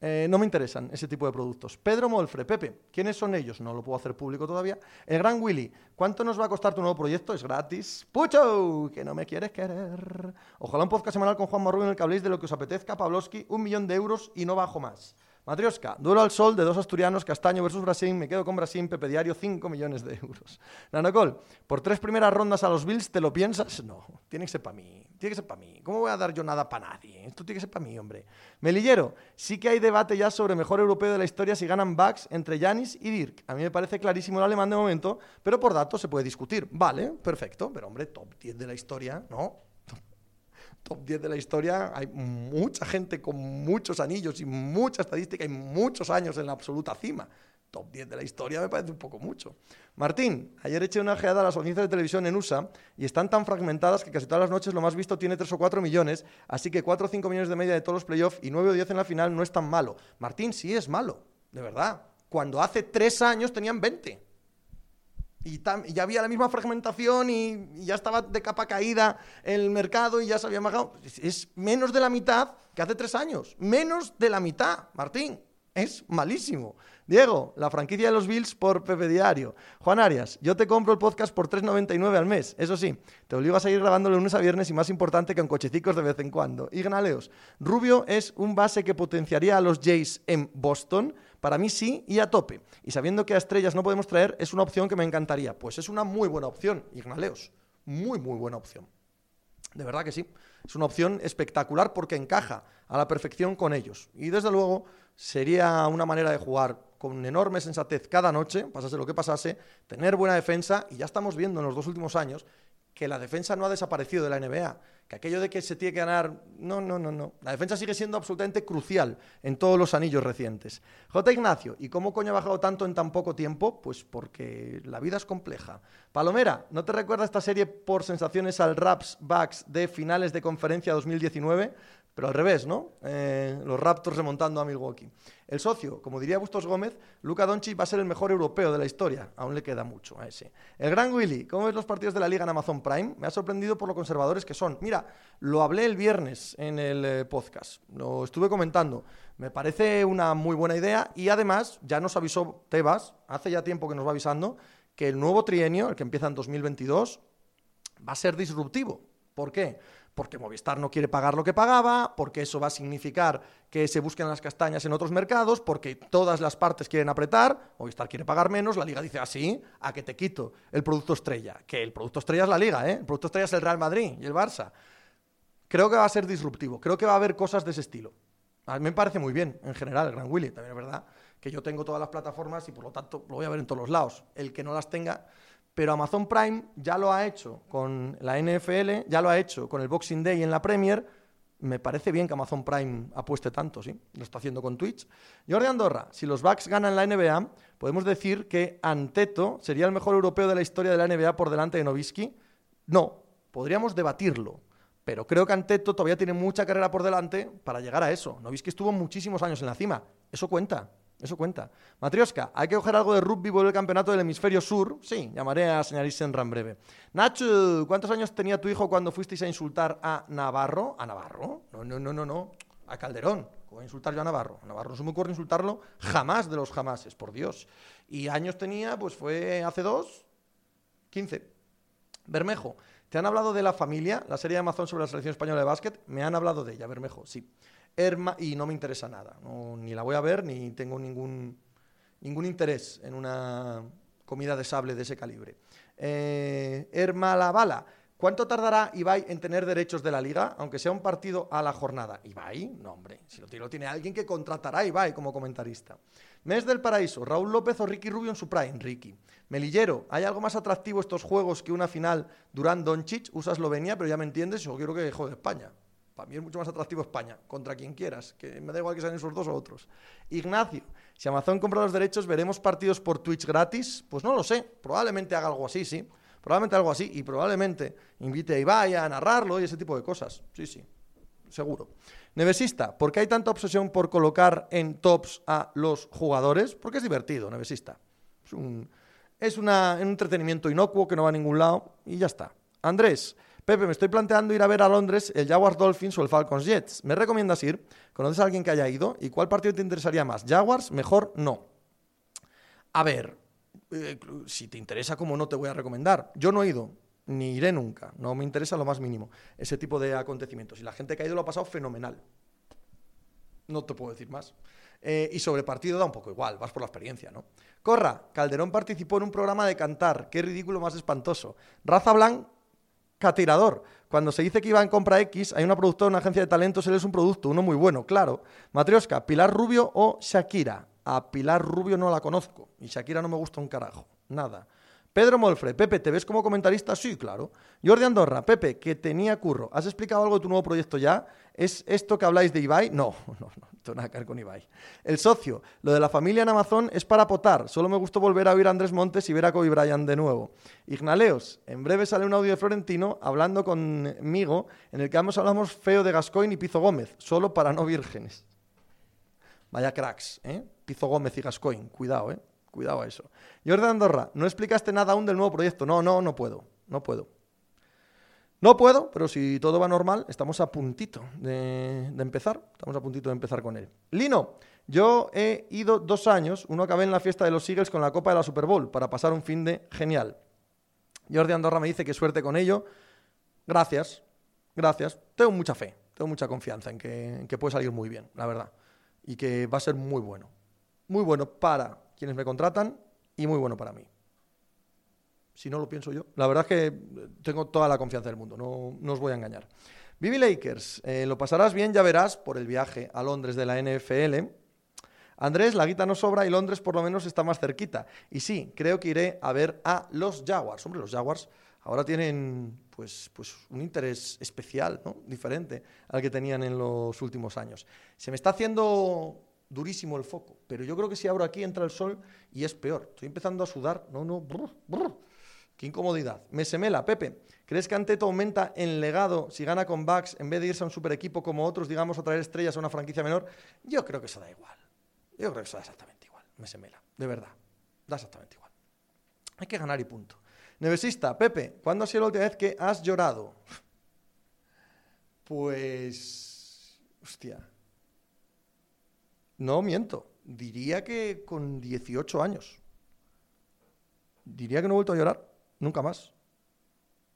Eh, no me interesan ese tipo de productos. Pedro Molfre, Pepe, ¿quiénes son ellos? No lo puedo hacer público todavía. El Gran Willy, ¿cuánto nos va a costar tu nuevo proyecto? Es gratis. ¡Pucho! Que no me quieres querer. Ojalá un podcast semanal con Juan Marrubio en el que habléis de lo que os apetezca, Pavlovsky, un millón de euros y no bajo más. Matrioska, duelo al sol de dos asturianos, Castaño versus Brasil, me quedo con Brasil, Pepe Diario, 5 millones de euros. Nanocol, por tres primeras rondas a los Bills, ¿te lo piensas? No, tiene que ser para mí, tiene que ser para mí. ¿Cómo voy a dar yo nada para nadie? Esto tiene que ser para mí, hombre. Melillero, sí que hay debate ya sobre mejor europeo de la historia si ganan backs entre Yanis y Dirk. A mí me parece clarísimo el alemán de momento, pero por datos se puede discutir. Vale, perfecto, pero hombre, top 10 de la historia, ¿no? Top 10 de la historia, hay mucha gente con muchos anillos y mucha estadística y muchos años en la absoluta cima. Top 10 de la historia me parece un poco mucho. Martín, ayer eché una ojeada a las audiencias de televisión en USA y están tan fragmentadas que casi todas las noches lo más visto tiene 3 o 4 millones, así que 4 o 5 millones de media de todos los playoffs y 9 o 10 en la final no es tan malo. Martín, sí es malo, de verdad. Cuando hace 3 años tenían 20 y, ya había la misma fragmentación y, ya estaba de capa caída el mercado y ya se había bajado. Es, menos de la mitad que hace tres años. Menos de la mitad, Martín. Es malísimo. Diego, la franquicia de los Bills por Pepe Diario. Juan Arias, yo te compro el podcast por 3,99 al mes. Eso sí, te obligo a seguir grabando de lunes a viernes y más importante que en cochecicos de vez en cuando. Ignaleos, Rubio es un base que potenciaría a los Jays en Boston para mí sí y a tope. Y sabiendo que a estrellas no podemos traer, es una opción que me encantaría. Pues es una muy buena opción, Ignaleos. Muy, muy buena opción. De verdad que sí. Es una opción espectacular porque encaja a la perfección con ellos. Y desde luego sería una manera de jugar con enorme sensatez cada noche, pasase lo que pasase, tener buena defensa. Y ya estamos viendo en los dos últimos años que la defensa no ha desaparecido de la NBA que aquello de que se tiene que ganar, no, no, no, no. La defensa sigue siendo absolutamente crucial en todos los anillos recientes. J. Ignacio, ¿y cómo coño ha bajado tanto en tan poco tiempo? Pues porque la vida es compleja. Palomera, ¿no te recuerda esta serie por sensaciones al Raps Backs de finales de conferencia 2019? Pero al revés, ¿no? Eh, los Raptors remontando a Milwaukee. El socio, como diría Bustos Gómez, Luca Doncic va a ser el mejor europeo de la historia. Aún le queda mucho a ese. El gran Willy, ¿cómo ves los partidos de la Liga en Amazon Prime? Me ha sorprendido por lo conservadores que son. Mira, lo hablé el viernes en el eh, podcast. Lo estuve comentando. Me parece una muy buena idea y además ya nos avisó Tebas, hace ya tiempo que nos va avisando, que el nuevo trienio, el que empieza en 2022, va a ser disruptivo. ¿Por qué? Porque Movistar no quiere pagar lo que pagaba, porque eso va a significar que se busquen las castañas en otros mercados, porque todas las partes quieren apretar, Movistar quiere pagar menos, la liga dice así, ah, a que te quito el producto estrella, que el producto estrella es la liga, ¿eh? el producto estrella es el Real Madrid y el Barça. Creo que va a ser disruptivo, creo que va a haber cosas de ese estilo. A mí me parece muy bien, en general, el Gran Willy, también es verdad que yo tengo todas las plataformas y por lo tanto lo voy a ver en todos los lados. El que no las tenga, Pero Amazon Prime ya lo ha hecho con la NFL, ya lo ha hecho con el Boxing Day en la Premier. Me parece bien que Amazon Prime apueste tanto, ¿sí? Lo está haciendo con Twitch. Jordi Andorra, si los Bucks ganan la NBA, podemos decir que Anteto sería el mejor europeo de la historia de la NBA por delante de Novisky. No, podríamos debatirlo. Pero creo que Anteto todavía tiene mucha carrera por delante para llegar a eso. Novisky estuvo muchísimos años en la cima. Eso cuenta. Eso cuenta. Matrioska, ¿hay que coger algo de rugby por el campeonato del hemisferio sur? Sí, llamaré a señor Senra en breve. Nacho, ¿cuántos años tenía tu hijo cuando fuisteis a insultar a Navarro? ¿A Navarro? No, no, no, no, no. A Calderón. ¿Cómo voy a insultar yo a Navarro? A Navarro no se me ocurre insultarlo jamás de los jamases, por Dios. Y años tenía, pues fue hace dos, 15. Bermejo, ¿te han hablado de La Familia, la serie de Amazon sobre la selección española de básquet? Me han hablado de ella, Bermejo, sí y no me interesa nada. ni la voy a ver ni tengo ningún, ningún interés en una comida de sable de ese calibre. Eh, Bala. ¿Cuánto tardará Ibai en tener derechos de la liga, aunque sea un partido a la jornada? ¿Ibai? No, hombre. Si lo tiene, tiene alguien que contratará Ibai como comentarista. Mes del Paraíso. Raúl López o Ricky Rubio en su prime. Ricky. Melillero. ¿Hay algo más atractivo estos juegos que una final Durán Doncic? Usa Eslovenia, pero ya me entiendes. Yo quiero que juegue España. Para mí es mucho más atractivo España, contra quien quieras, que me da igual que sean esos dos o otros. Ignacio, si Amazon compra los derechos, ¿veremos partidos por Twitch gratis? Pues no lo sé, probablemente haga algo así, sí. Probablemente algo así, y probablemente invite a Ibai a narrarlo y ese tipo de cosas. Sí, sí, seguro. Nevesista, ¿por qué hay tanta obsesión por colocar en tops a los jugadores? Porque es divertido, Nevesista. Es un, es un entretenimiento inocuo que no va a ningún lado y ya está. Andrés, Pepe, me estoy planteando ir a ver a Londres el Jaguars Dolphins o el Falcons Jets. ¿Me recomiendas ir? ¿Conoces a alguien que haya ido? ¿Y cuál partido te interesaría más? ¿Jaguars? Mejor no. A ver, eh, si te interesa, como no te voy a recomendar. Yo no he ido, ni iré nunca. No me interesa lo más mínimo ese tipo de acontecimientos. Y la gente que ha ido lo ha pasado fenomenal. No te puedo decir más. Eh, y sobre partido da un poco igual, vas por la experiencia, ¿no? Corra, Calderón participó en un programa de cantar, qué ridículo más espantoso. Raza Blanc tirador. Cuando se dice que en compra X, hay una productora, una agencia de talentos, él es un producto, uno muy bueno, claro. Matrioska, Pilar Rubio o Shakira. A Pilar Rubio no la conozco y Shakira no me gusta un carajo, nada. Pedro Molfre, Pepe, ¿te ves como comentarista? Sí, claro. Jordi Andorra, Pepe, que tenía curro. ¿Has explicado algo de tu nuevo proyecto ya? ¿Es esto que habláis de Ibai? No, no, no, con Ibai. El socio, lo de la familia en Amazon es para potar. Solo me gustó volver a oír a Andrés Montes y ver a Kobe Bryant de nuevo. Ignaleos, en breve sale un audio de Florentino hablando conmigo en el que ambos hablamos feo de Gascoigne y Pizo Gómez, solo para no vírgenes. Vaya cracks, ¿eh? Pizo Gómez y Gascoigne, cuidado, ¿eh? Cuidado a eso. Jordi Andorra, no explicaste nada aún del nuevo proyecto. No, no, no puedo. No puedo. No puedo, pero si todo va normal, estamos a puntito de, empezar. Estamos a puntito de empezar con él. Lino, yo he ido dos años. Uno acabé en la fiesta de los Eagles con la Copa de la Super Bowl para pasar un fin de genial. Jordi Andorra me dice que suerte con ello. Gracias, gracias. Tengo mucha fe, tengo mucha confianza en que, en que puede salir muy bien, la verdad. Y que va a ser muy bueno. Muy bueno para quienes me contratan y muy bueno para mí. Si no lo pienso yo. La verdad es que tengo toda la confianza del mundo, no, os voy a engañar. Vivi Lakers, eh, lo pasarás bien, ya verás, por el viaje a Londres de la NFL. Andrés, la guita no sobra y Londres por lo menos está más cerquita. Y sí, creo que iré a ver a los Jaguars. Hombre, los Jaguars ahora tienen pues, pues un interés especial, ¿no? diferente al que tenían en los últimos años. Se me está haciendo durísimo el foco. Pero yo creo que si abro aquí entra el sol y es peor. Estoy empezando a sudar. No, no. Qué incomodidad. Me semela, Pepe. ¿Crees que Anteto aumenta en legado si gana con Bucks en vez de irse a un super equipo como otros, digamos, a traer estrellas a una franquicia menor? Yo creo que eso da igual. Yo creo que eso da exactamente igual. Me semela. De verdad. Da exactamente igual. Hay que ganar y punto. Nevesista, Pepe, ¿cuándo ha sido la última vez que has llorado? Pues. Hostia. No miento. Diría que con 18 años. Diría que no he vuelto a llorar. Nunca más.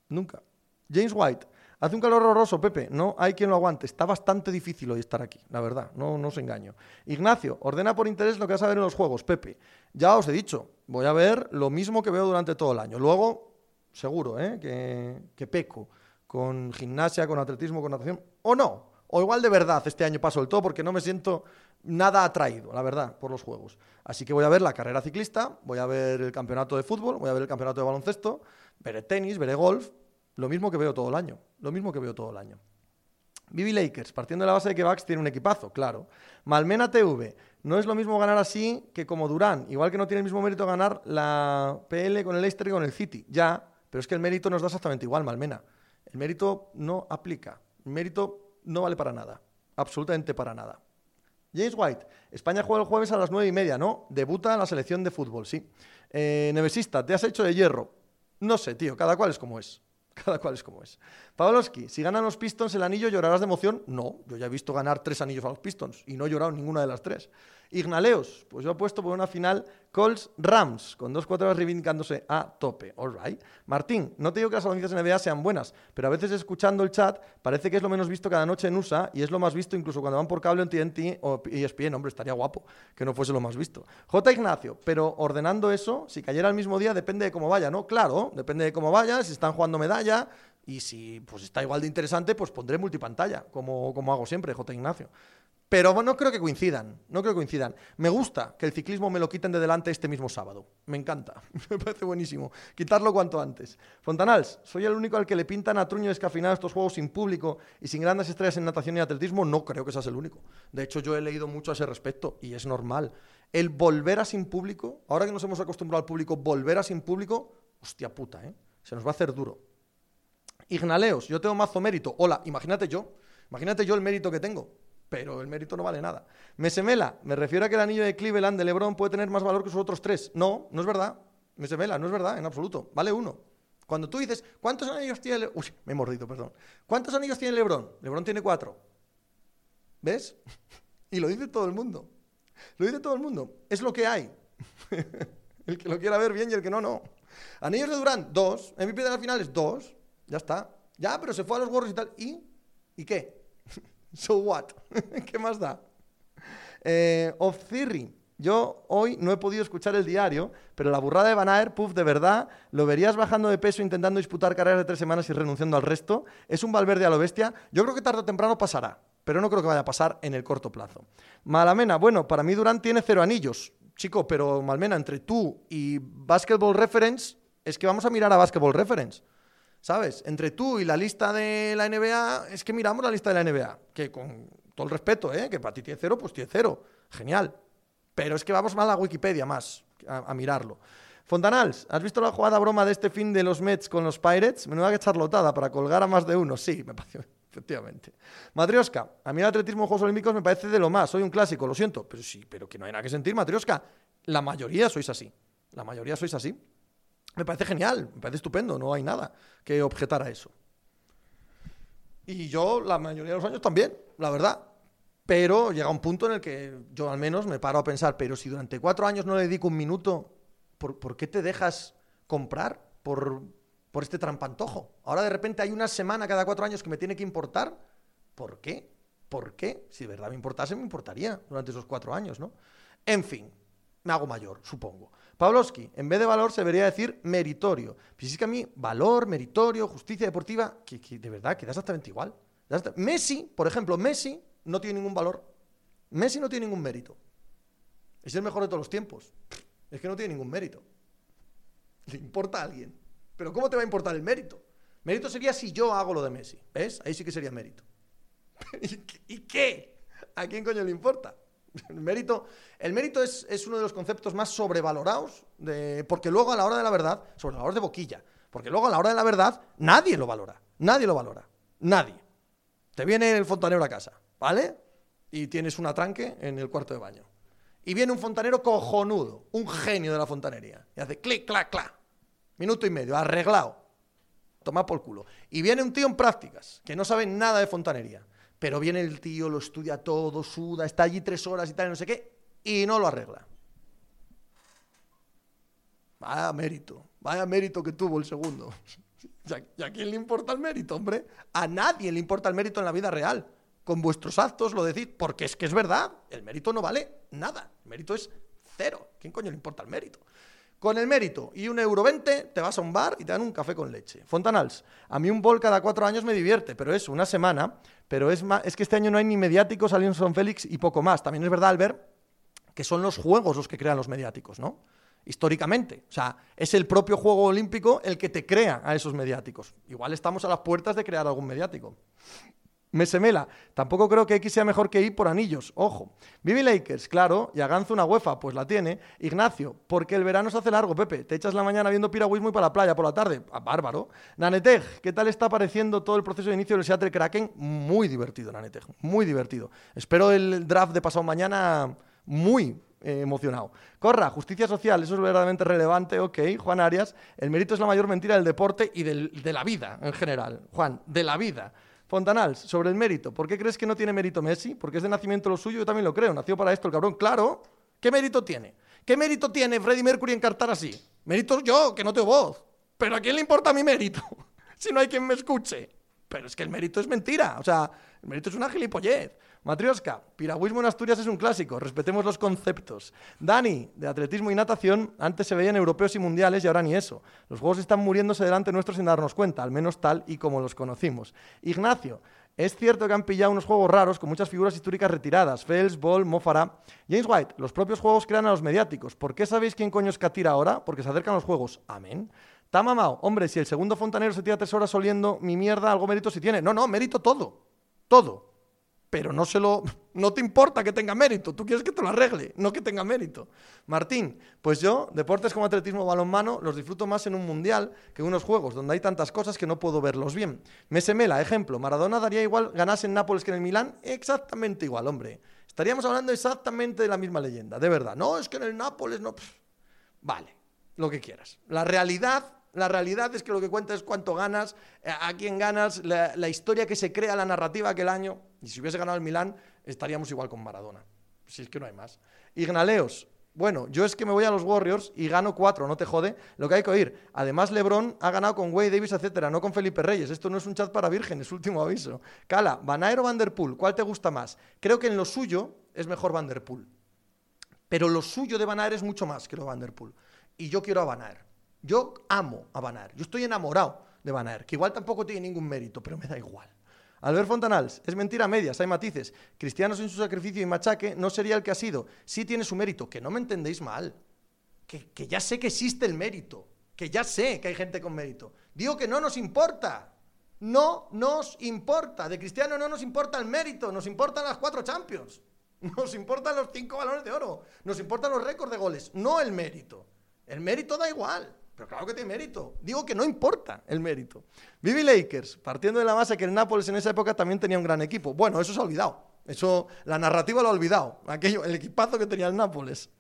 Nunca. James White. Hace un calor horroroso, Pepe. No hay quien lo aguante. Está bastante difícil hoy estar aquí, la verdad. No, no os engaño. Ignacio, ordena por interés lo que vas a ver en los juegos, Pepe. Ya os he dicho, voy a ver lo mismo que veo durante todo el año. Luego, seguro, ¿eh? que, que peco con gimnasia, con atletismo, con natación. O no O igual de verdad este año paso el todo porque no me siento nada atraído, la verdad, por los juegos. Así que voy a ver la carrera ciclista, voy a ver el campeonato de fútbol, voy a ver el campeonato de baloncesto, veré tenis, veré golf, lo mismo que veo todo el año, lo mismo que veo todo el año. Vivi Lakers, partiendo de la base de que Bucks tiene un equipazo, claro. Malmena TV, no es lo mismo ganar así que como Durán, igual que no tiene el mismo mérito ganar la PL con el Leicester y con el City, ya, pero es que el mérito nos da exactamente igual, Malmena. El mérito no aplica, el mérito no vale para nada, absolutamente para nada. James White, España juega el jueves a las nueve y media, ¿no? Debuta la selección de fútbol, sí. Eh, Nevesista, te has hecho de hierro. No sé, tío, cada cual es como es. Cada cual es como es. Pavlovsky, si ganan los Pistons el anillo, ¿llorarás de emoción? No, yo ya he visto ganar tres anillos a los Pistons y no he llorado ninguna de las tres. Ignaleos, pues yo he puesto por una final Colts Rams, con dos cuatro reivindicándose a tope. All right. Martín, no te digo que las audiencias NBA sean buenas, pero a veces escuchando el chat parece que es lo menos visto cada noche en USA y es lo más visto incluso cuando van por cable en TNT o ESPN. Hombre, estaría guapo que no fuese lo más visto. J. Ignacio, pero ordenando eso, si cayera el mismo día depende de cómo vaya, ¿no? Claro, depende de cómo vaya, si están jugando medalla y si pues está igual de interesante, pues pondré multipantalla, como, como hago siempre, J. Ignacio. Pero no creo que coincidan, no creo que coincidan. Me gusta que el ciclismo me lo quiten de delante este mismo sábado. Me encanta, me parece buenísimo. Quitarlo cuanto antes. Fontanals, ¿soy el único al que le pintan a truño descafeinado estos juegos sin público y sin grandes estrellas en natación y atletismo? No creo que seas el único. De hecho, yo he leído mucho a ese respecto y es normal. El volver a sin público, ahora que nos hemos acostumbrado al público, volver a sin público, hostia puta, ¿eh? Se nos va a hacer duro. Ignaleos, yo tengo mazo mérito. Hola, imagínate yo, imagínate yo el mérito que tengo pero el mérito no vale nada. Mesemela, me refiero a que el anillo de Cleveland de LeBron puede tener más valor que sus otros tres. No, no es verdad. Mesemela, no es verdad, en absoluto. Vale uno. Cuando tú dices, ¿cuántos anillos tiene LeBron? Uy, me he mordido, perdón. ¿Cuántos anillos tiene LeBron? LeBron tiene cuatro. ¿Ves? y lo dice todo el mundo. Lo dice todo el mundo. Es lo que hay. el que lo quiera ver bien y el que no, no. Anillos de Durán, dos. MVP de las finales, dos. Ya está. Ya, pero se fue a los gorros y tal. ¿Y? ¿Y qué? So what? ¿Qué más da? Eh, of Theory. Yo hoy no he podido escuchar el diario, pero la burrada de Van Aert, puff, de verdad, ¿lo verías bajando de peso intentando disputar carreras de tres semanas y renunciando al resto? ¿Es un Valverde a lo bestia? Yo creo que tarde o temprano pasará, pero no creo que vaya a pasar en el corto plazo. Malamena, bueno, para mí Durán tiene cero anillos. Chico, pero Malmena, entre tú y Basketball Reference, es que vamos a mirar a Basketball Reference. ¿Sabes? Entre tú y la lista de la NBA, es que miramos la lista de la NBA, que con todo el respeto, ¿eh? que para ti tiene cero, pues tiene cero. Genial. Pero es que vamos mal a Wikipedia más, a, mirarlo. Fontanals, ¿has visto la jugada broma de este fin de los Mets con los Pirates? Menuda que charlotada para colgar a más de uno. Sí, me pareció, efectivamente. Matrioska, a mí el atletismo en Juegos Olímpicos me parece de lo más. Soy un clásico, lo siento. Pero sí, pero que no hay nada que sentir, Matrioska. La mayoría sois así. La mayoría sois así. Me parece genial, me parece estupendo, no hay nada que objetar a eso. Y yo la mayoría de los años también, la verdad. Pero llega un punto en el que yo al menos me paro a pensar, pero si durante cuatro años no le dedico un minuto, ¿por, qué te dejas comprar por, por este trampantojo? Ahora de repente hay una semana cada cuatro años que me tiene que importar. ¿Por qué? ¿Por qué? Si de verdad me importase, me importaría durante esos cuatro años, ¿no? En fin, me hago mayor, supongo. Pavlovsky, en vez de valor se debería decir meritorio. Pues es que a mí, valor, meritorio, justicia deportiva, que, de verdad queda exactamente igual. Messi, por ejemplo, Messi no tiene ningún valor. Messi no tiene ningún mérito. Es el mejor de todos los tiempos. Es que no tiene ningún mérito. Le importa a alguien. Pero ¿cómo te va a importar el mérito? Mérito sería si yo hago lo de Messi. ¿Ves? Ahí sí que sería mérito. ¿Y qué? ¿A quién coño le importa? El mérito, el mérito es, uno de los conceptos más sobrevalorados, porque luego a la hora de la verdad, sobrevalor de boquilla, porque luego a la hora de la verdad nadie lo valora, nadie lo valora, nadie. Te viene el fontanero a casa, ¿vale? Y tienes un atranque en el cuarto de baño. Y viene un fontanero cojonudo, un genio de la fontanería, y hace clic, clac, clac, minuto y medio, arreglado, toma por culo. Y viene un tío en prácticas, que no sabe nada de fontanería pero viene el tío, lo estudia todo, suda, está allí tres horas y tal, y no sé qué, y no lo arregla. Vaya mérito, vaya mérito que tuvo el segundo. ¿Y a quién le importa el mérito, hombre? A nadie le importa el mérito en la vida real. Con vuestros actos lo decís, porque es que es verdad, el mérito no vale nada, el mérito es cero. ¿Quién coño le importa el mérito? Con el mérito y un euro veinte te vas a un bar y te dan un café con leche. Fontanals, a mí un bol cada cuatro años me divierte, pero es una semana, pero es, que este año no hay ni mediáticos, Son Félix y poco más. También es verdad, Albert, que son los juegos los que crean los mediáticos, ¿no? Históricamente. O sea, es el propio juego olímpico el que te crea a esos mediáticos. Igual estamos a las puertas de crear algún mediático. Mesemela, tampoco creo que X sea mejor que Y por anillos, ojo. Vivi Lakers, claro, y Aganzo una UEFA, pues la tiene. Ignacio, porque el verano se hace largo, Pepe. Te echas la mañana viendo piragüismo y para la playa por la tarde. Ah, bárbaro. Naneteg, ¿qué tal está apareciendo todo el proceso de inicio del Seattle Kraken? Muy divertido, Naneteg, muy divertido. Espero el draft de pasado mañana muy eh, emocionado. Corra, justicia social, eso es verdaderamente relevante, ok. Juan Arias, el mérito es la mayor mentira del deporte y de la vida en general. Juan, de la vida. Fontanals, sobre el mérito. ¿Por qué crees que no tiene mérito Messi? Porque es de nacimiento lo suyo, yo también lo creo. Nació para esto el cabrón. Claro. ¿Qué mérito tiene? ¿Qué mérito tiene Freddie Mercury en cantar así? Mérito yo, que no tengo voz. Pero ¿a quién le importa mi mérito? si no hay quien me escuche. Pero es que el mérito es mentira. O sea, el mérito es una gilipollez. Matrioska, piragüismo en Asturias es un clásico, respetemos los conceptos. Dani, de atletismo y natación, antes se veían europeos y mundiales y ahora ni eso. Los juegos están muriéndose delante nuestro sin darnos cuenta, al menos tal y como los conocimos. Ignacio, es cierto que han pillado unos juegos raros con muchas figuras históricas retiradas, Fels, Ball, Mofara. James White, los propios juegos crean a los mediáticos. ¿Por qué sabéis quién coño es Katira ahora? Porque se acercan los juegos. Amén. Tamamao, hombre, si el segundo fontanero se tira tres horas oliendo mi mierda, algo mérito si tiene. No, no, mérito todo. Todo pero no se lo no te importa que tenga mérito, tú quieres que te lo arregle, no que tenga mérito. Martín, pues yo deportes como atletismo balonmano los disfruto más en un mundial que en unos juegos donde hay tantas cosas que no puedo verlos bien. Mesemela, ejemplo, Maradona daría igual ganase en Nápoles que en el Milán, exactamente igual, hombre. Estaríamos hablando exactamente de la misma leyenda, de verdad. No, es que en el Nápoles no. vale, lo que quieras. La realidad la realidad es que lo que cuenta es cuánto ganas, eh, a quién ganas, la, historia que se crea, la narrativa aquel año. Y si hubiese ganado el Milán, estaríamos igual con Maradona. Si es que no hay más. Ignaleos. Bueno, yo es que me voy a los Warriors y gano cuatro, no te jode. Lo que hay que oír. Además, LeBron ha ganado con Wade Davis, etcétera, no con Felipe Reyes. Esto no es un chat para vírgenes, último aviso. Cala, Van o Vanderpool, ¿cuál te gusta más? Creo que en lo suyo es mejor Vanderpool. Pero lo suyo de Van es mucho más que lo de Vanderpool. Y yo quiero a Van yo amo a Van Yo estoy enamorado de Van que igual tampoco tiene ningún mérito, pero me da igual. Albert Fontanals, es mentira a medias, hay matices. Cristiano sin su sacrificio y machaque no sería el que ha sido. Sí tiene su mérito, que no me entendéis mal. Que, que ya sé que existe el mérito, que ya sé que hay gente con mérito. Digo que no nos importa. No nos importa. De Cristiano no nos importa el mérito, nos importan las cuatro Champions. Nos importan los cinco balones de oro. Nos importan los récords de goles, no el mérito. El mérito da igual. Pero claro que tiene mérito. Digo que no importa el mérito. Vivi Lakers, partiendo de la base que el Nápoles en esa época también tenía un gran equipo. Bueno, eso se ha olvidado. Eso, la narrativa lo ha olvidado. Aquello, el equipazo que tenía el Nápoles.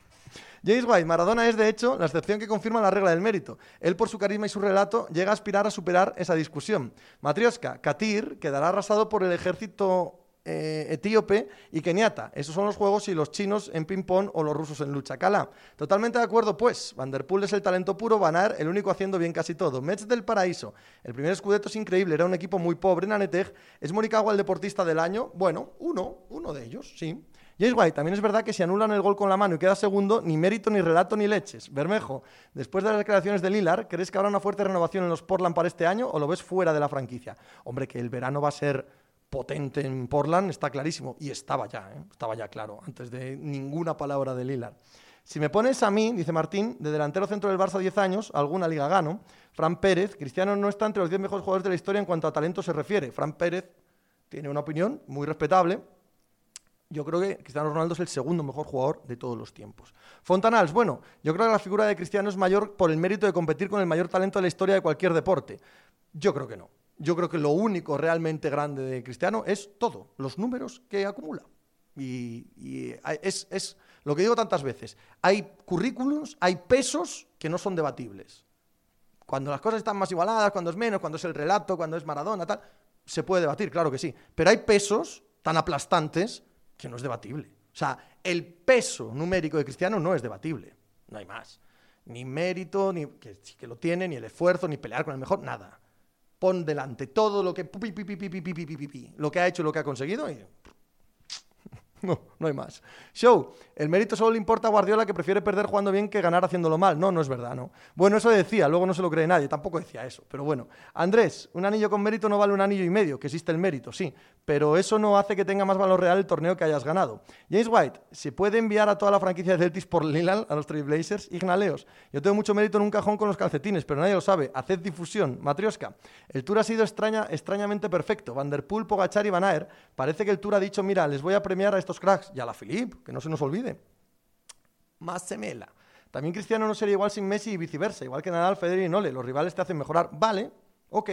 James White, Maradona es de hecho la excepción que confirma la regla del mérito. Él por su carisma y su relato llega a aspirar a superar esa discusión. Matrioska, Katir quedará arrasado por el ejército eh, etíope y keniata. Esos son los juegos y los chinos en ping-pong o los rusos en lucha. Cala, totalmente de acuerdo, pues. Vanderpool es el talento puro, Van el único haciendo bien casi todo. Mets del Paraíso, el primer escudeto es increíble, era un equipo muy pobre. Naneteg, ¿es Morikawa el deportista del año? Bueno, uno, uno de ellos, sí. James White, también es verdad que si anulan el gol con la mano y queda segundo, ni mérito, ni relato, ni leches. Bermejo, después de las declaraciones de Lilar, ¿crees que habrá una fuerte renovación en los Portland para este año o lo ves fuera de la franquicia? Hombre, que el verano va a ser potente en Portland, está clarísimo. Y estaba ya, ¿eh? estaba ya claro, antes de ninguna palabra de Lillard. Si me pones a mí, dice Martín, de delantero centro del Barça 10 años, alguna liga gano. Fran Pérez, Cristiano no está entre los 10 mejores jugadores de la historia en cuanto a talento se refiere. Fran Pérez tiene una opinión muy respetable. Yo creo que Cristiano Ronaldo es el segundo mejor jugador de todos los tiempos. Fontanals, bueno, yo creo que la figura de Cristiano es mayor por el mérito de competir con el mayor talento de la historia de cualquier deporte. Yo creo que no yo creo que lo único realmente grande de Cristiano es todo, los números que acumula. Y, es, lo que digo tantas veces. Hay currículums, hay pesos que no son debatibles. Cuando las cosas están más igualadas, cuando es menos, cuando es el relato, cuando es Maradona, tal, se puede debatir, claro que sí. Pero hay pesos tan aplastantes que no es debatible. O sea, el peso numérico de Cristiano no es debatible. No hay más. Ni mérito, ni que, que lo tiene, ni el esfuerzo, ni pelear con el mejor, nada pon delante todo lo que, lo que ha hecho, lo que ha conseguido y No, no hay más. Show, el mérito solo le importa a Guardiola que prefiere perder jugando bien que ganar haciéndolo mal. No, no es verdad, no. Bueno, eso decía, luego no se lo cree nadie, tampoco decía eso, pero bueno. Andrés, un anillo con mérito no vale un anillo y medio, que existe el mérito, sí, pero eso no hace que tenga más valor real el torneo que hayas ganado. James White, ¿se puede enviar a toda la franquicia de Celtics por Lillard a los Trailblazers? Ignaleos, yo tengo mucho mérito en un cajón con los calcetines, pero nadie lo sabe. Haced difusión. Matrioska, el tour ha sido extraña, extrañamente perfecto. Vanderpool, Pogachar y Van Aer, parece que el tour ha dicho, mira, les voy a premiar a estos cracks. Y a la Philip, que no se nos olvide. Más semela. También Cristiano no sería igual sin Messi y viceversa. Igual que Nadal, Federer y Nole. Los rivales te hacen mejorar. Vale, ok,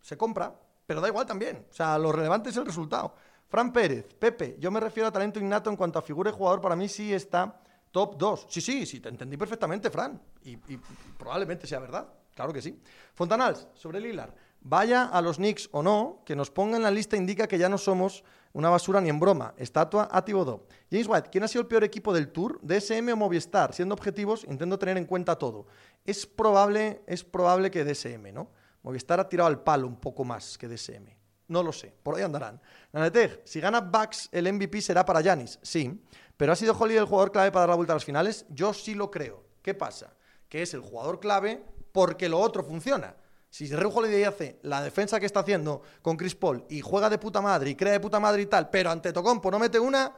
se compra, pero da igual también. O sea, lo relevante es el resultado. Fran Pérez, Pepe, yo me refiero a talento innato en cuanto a figura y jugador. Para mí sí está top 2. Sí, sí, sí, te entendí perfectamente, Fran. Y, y probablemente sea verdad. Claro que sí. Fontanals, sobre Lilar. Vaya a los Knicks o no, que nos ponga en la lista indica que ya no somos una basura ni en broma. Estatua a Tibodó. James White, ¿quién ha sido el peor equipo del Tour? DSM o Movistar. Siendo objetivos, intento tener en cuenta todo. Es probable, es probable que DSM, ¿no? Movistar ha tirado al palo un poco más que DSM. No lo sé, por ahí andarán. Naneteg, si gana Bucks, el MVP será para Yanis. Sí, pero ¿ha sido Holly el jugador clave para dar la vuelta a las finales? Yo sí lo creo. ¿Qué pasa? Que es el jugador clave porque lo otro funciona. Si Drew Holiday hace la defensa que está haciendo con Chris Paul y juega de puta madre y crea de puta madre y tal, pero ante Tocompo no mete una,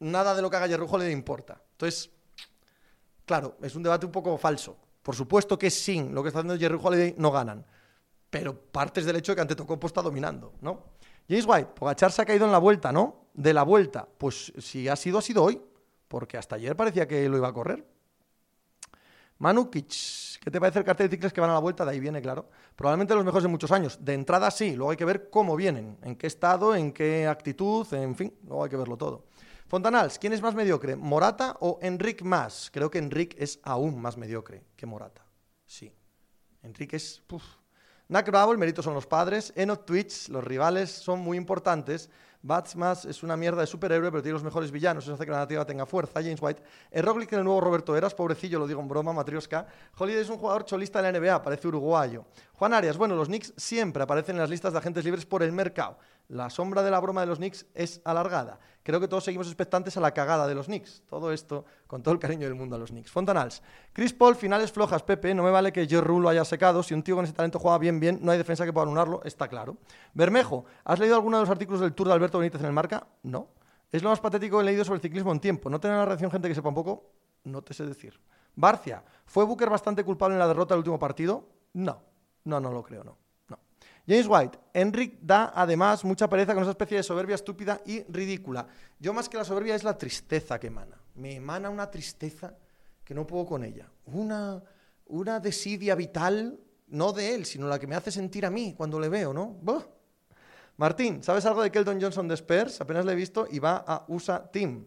nada de lo que haga Drew Holiday importa. Entonces, claro, es un debate un poco falso. Por supuesto que sin lo que está haciendo Jerry Holiday no ganan, pero partes del hecho de que ante Tocompo está dominando, ¿no? James White, Pogachar se ha caído en la vuelta, ¿no? De la vuelta, pues si ha sido, ha sido hoy, porque hasta ayer parecía que lo iba a correr. Manukic, ¿qué te parece el cartel de cicles que van a la vuelta? De ahí viene, claro. Probablemente los mejores de muchos años. De entrada sí, luego hay que ver cómo vienen, en qué estado, en qué actitud, en fin, luego hay que verlo todo. Fontanals, ¿quién es más mediocre? ¿Morata o Enric más? Creo que Enric es aún más mediocre que Morata. Sí. Enric es. Puf. Nack Bravo, el mérito son los padres. Enoch Twitch, los rivales son muy importantes. Batsmas es una mierda de superhéroe, pero tiene los mejores villanos. Eso hace que la narrativa tenga fuerza. James White. Roglic en el nuevo Roberto Eras, pobrecillo, lo digo en broma, Matrioska. Holiday es un jugador cholista de la NBA, parece uruguayo. Juan Arias, bueno, los Knicks siempre aparecen en las listas de agentes libres por el mercado. La sombra de la broma de los Knicks es alargada. Creo que todos seguimos expectantes a la cagada de los Knicks. Todo esto con todo el cariño del mundo a los Knicks. Fontanals. Chris Paul, finales flojas, Pepe. No me vale que Joe Rule lo haya secado. Si un tío con ese talento juega bien, bien, no hay defensa que pueda anunarlo, está claro. Bermejo, ¿has leído alguno de los artículos del Tour de Alberto Benítez en el Marca? No. Es lo más patético que he leído sobre el ciclismo en tiempo. ¿No tener la reacción gente que sepa un poco? No te sé decir. Barcia, ¿fue Booker bastante culpable en la derrota del último partido? No. No, no lo creo, no. James White, Enric da además mucha pereza con esa especie de soberbia estúpida y ridícula. Yo más que la soberbia es la tristeza que emana. Me emana una tristeza que no puedo con ella. Una, una desidia vital, no de él, sino la que me hace sentir a mí cuando le veo, ¿no? Martín, ¿sabes algo de Keldon Johnson de? Apenas le he visto y va a USA Team.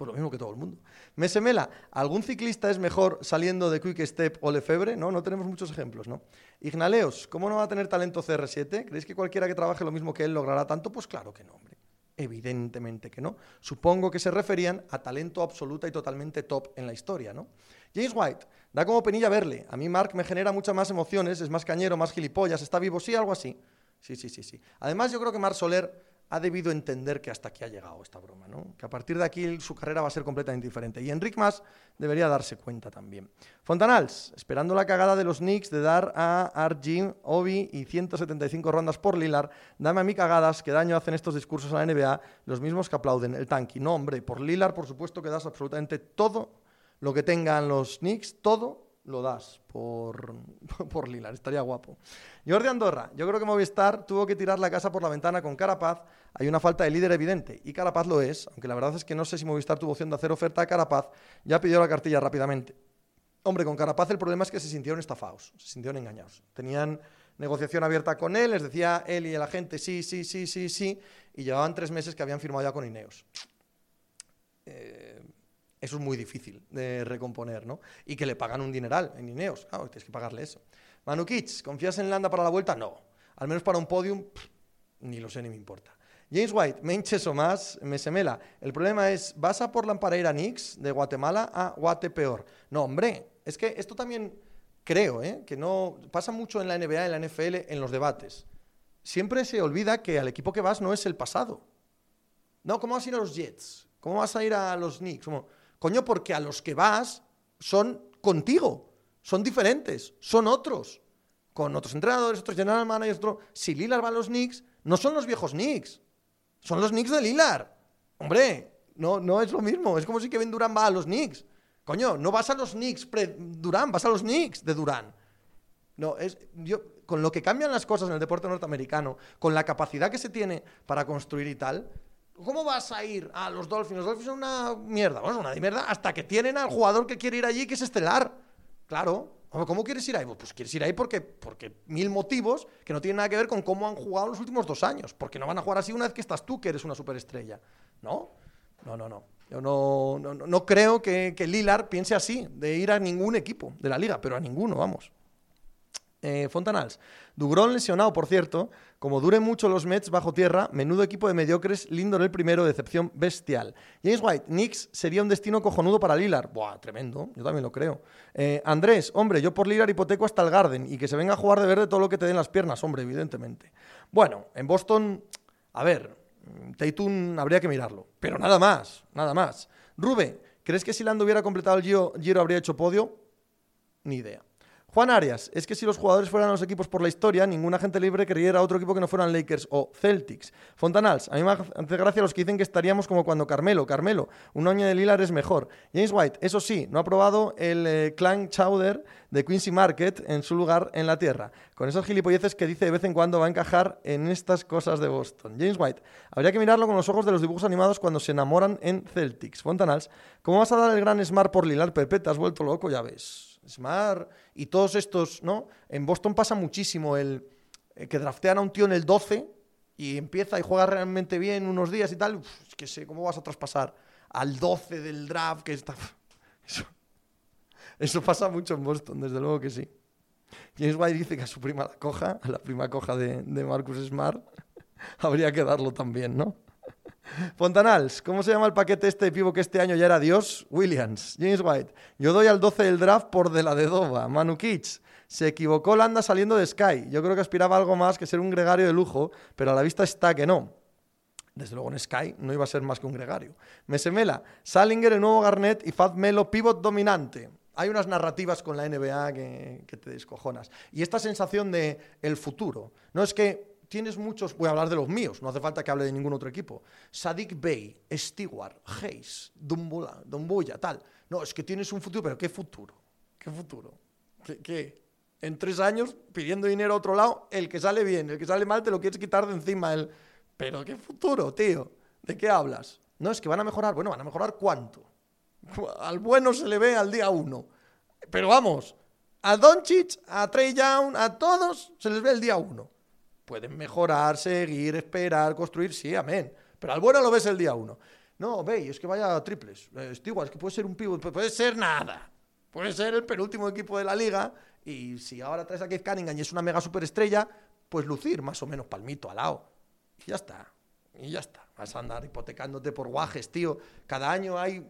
Pues lo mismo que todo el mundo. Mesemela, ¿algún ciclista es mejor saliendo de Quick Step o Lefebvre? No, no tenemos muchos ejemplos, ¿no? Ignaleos, ¿cómo no va a tener talento CR7? ¿Creéis que cualquiera que trabaje lo mismo que él logrará tanto? Pues claro que no, hombre. Evidentemente que no. Supongo que se referían a talento absoluta y totalmente top en la historia, ¿no? James White, da como penilla verle. A mí Mark me genera muchas más emociones, es más cañero, más gilipollas, está vivo, sí, algo así. Sí, sí, sí, sí. Además, yo creo que Mark Soler ha debido entender que hasta aquí ha llegado esta broma, ¿no? que a partir de aquí su carrera va a ser completamente diferente. Y Enric Mas debería darse cuenta también. Fontanals, esperando la cagada de los Knicks de dar a Arjim, Obi y 175 rondas por Lilar, dame a mí cagadas, que daño hacen estos discursos a la NBA, los mismos que aplauden el tanque. No, hombre, por Lilar por supuesto que das absolutamente todo lo que tengan los Knicks, todo lo das por, por Lilar, estaría guapo. Jordi Andorra, yo creo que Movistar tuvo que tirar la casa por la ventana con Carapaz, hay una falta de líder evidente, y Carapaz lo es, aunque la verdad es que no sé si Movistar tuvo opción de hacer oferta a Carapaz, ya pidió la cartilla rápidamente. Hombre, con Carapaz el problema es que se sintieron estafados, se sintieron engañados. Tenían negociación abierta con él, les decía él y la gente sí, sí, sí, sí, sí, y llevaban tres meses que habían firmado ya con Ineos. Eh, eso es muy difícil de recomponer, ¿no? Y que le pagan un dineral en Ineos. Claro, tienes que pagarle eso. Manu Kitsch, ¿confías en Landa para la vuelta? No. Al menos para un podium, ni lo sé ni me importa. James White, me hinches o más, me semela. El problema es, ¿vas a por la Paraíra Nix de Guatemala a Guatepeor? No, hombre, es que esto también creo, ¿eh? que no pasa mucho en la NBA, en la NFL, en los debates. Siempre se olvida que al equipo que vas no es el pasado. No, ¿cómo vas a ir a los Jets? ¿Cómo vas a ir a los Knicks? Como, Coño, porque a los que vas son contigo, son diferentes, son otros. Con otros entrenadores, otros general managers, otro... Si Lillard va a los Knicks, no son los viejos Knicks, son los Knicks de Lillard. Hombre, no, no es lo mismo. Es como si Kevin Durant va a los Knicks. Coño, no vas a los Knicks pre-Durant, vas a los Knicks de Durant. No, es, yo, con lo que cambian las cosas en el deporte norteamericano, con la capacidad que se tiene para construir y tal, ¿cómo vas a ir a los Dolphins? Los Dolphins son una mierda, bueno, una mierda hasta que tienen al jugador que quiere ir allí, que es estelar. Claro. ¿Cómo quieres ir ahí? Pues quieres ir ahí porque, porque mil motivos que no tienen nada que ver con cómo han jugado los últimos dos años. Porque no van a jugar así una vez que estás tú, que eres una superestrella. ¿No? No, no, no. Yo no, no, no creo que, que Lilar piense así, de ir a ningún equipo de la liga, pero a ninguno, vamos. Eh, Fontanals. Dugrón lesionado, por cierto. Como duren mucho los Mets bajo tierra, menudo equipo de mediocres, Lindor el primero, decepción bestial. James White, Knicks sería un destino cojonudo para Lilar. Buah, tremendo, yo también lo creo. Eh, Andrés, hombre, yo por Lilar hipoteco hasta el Garden y que se venga a jugar de verde todo lo que te den las piernas, hombre, evidentemente. Bueno, en Boston, a ver, Tatum habría que mirarlo, pero nada más, nada más. Rube, ¿crees que si Lando hubiera completado el Giro habría hecho podio? Ni idea. Juan Arias, es que si los jugadores fueran los equipos por la historia, ningún agente libre querría a otro equipo que no fueran Lakers o Celtics. Fontanals, a mí me hace gracia los que dicen que estaríamos como cuando Carmelo, Carmelo, un año de Lilar es mejor. James White, eso sí, no ha probado el eh, Clan Chowder de Quincy Market en su lugar en la tierra. Con esos gilipolleces que dice de vez en cuando va a encajar en estas cosas de Boston. James White, habría que mirarlo con los ojos de los dibujos animados cuando se enamoran en Celtics. Fontanals, ¿cómo vas a dar el gran Smart por Lilar, Pepe? Te has vuelto loco, ya ves. Smart y todos estos, ¿no? En Boston pasa muchísimo el, eh, que draftean a un tío en el 12 y empieza y juega realmente bien unos días y tal. es que sé, ¿cómo vas a traspasar al 12 del draft que está... Eso, pasa mucho en Boston, desde luego que sí. James White dice que a su prima la coja, a la prima coja de, de Marcus Smart, habría que darlo también, ¿no? Fontanals, ¿cómo se llama el paquete este de pivo que este año ya era Dios? Williams, James White. Yo doy al 12 del draft por de la de Dova. Manu Kitsch. Se equivocó Landa saliendo de Sky. Yo creo que aspiraba a algo más que ser un gregario de lujo, pero a la vista está que no. Desde luego en Sky no iba a ser más que un gregario. Mesemela, Salinger, el nuevo Garnett y Fat Melo, pivot dominante. Hay unas narrativas con la NBA que te descojonas. Y esta sensación de el futuro. No es que tienes muchos, voy a hablar de los míos, no hace falta que hable de ningún otro equipo. Sadik Bey, Stewart, Hayes, Dumbula, Dumbuya, tal. No, es que tienes un futuro, pero ¿qué futuro? ¿Qué futuro? ¿Qué, En tres años, pidiendo dinero a otro lado, el que sale bien, el que sale mal, te lo quieres quitar de encima. El... Pero ¿qué futuro, tío? ¿De qué hablas? No, es que van a mejorar. Bueno, ¿van a mejorar cuánto? Al bueno se le ve al día uno. Pero vamos, a Doncic, a Trey Young, a todos se les ve el día uno. Pueden mejorar, seguir, esperar, construir, sí, amén. Pero al bueno lo ves el día uno. No, veis, es que vaya triples. Eh, es igual, es que puede ser un pivot, puede ser nada. Puede ser el penúltimo equipo de la liga. Y si ahora traes a Keith Cunningham y es una mega superestrella, pues lucir más o menos palmito al lado. Y ya está. Y ya está. Vas a andar hipotecándote por guajes, tío. Cada año hay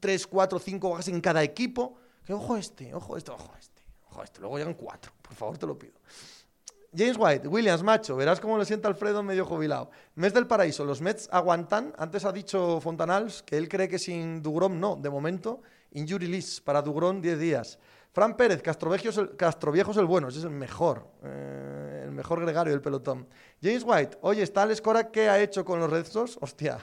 3, 4, 5 guajes en cada equipo. Que ojo este, ojo este, ojo este, ojo este. Luego llegan cuatro. Por favor, te lo pido. James White, Williams, macho, verás cómo le sienta Alfredo medio jubilado. Mes del paraíso, los Mets aguantan. Antes ha dicho Fontanals que él cree que sin Dugrom no, de momento. Injury list para Dugrom 10 días. Fran Pérez, Castroviejo es el, el bueno, es el mejor, eh, el mejor gregario del pelotón. James White, oye, ¿está Alex Cora qué ha hecho con los Red? Hostia.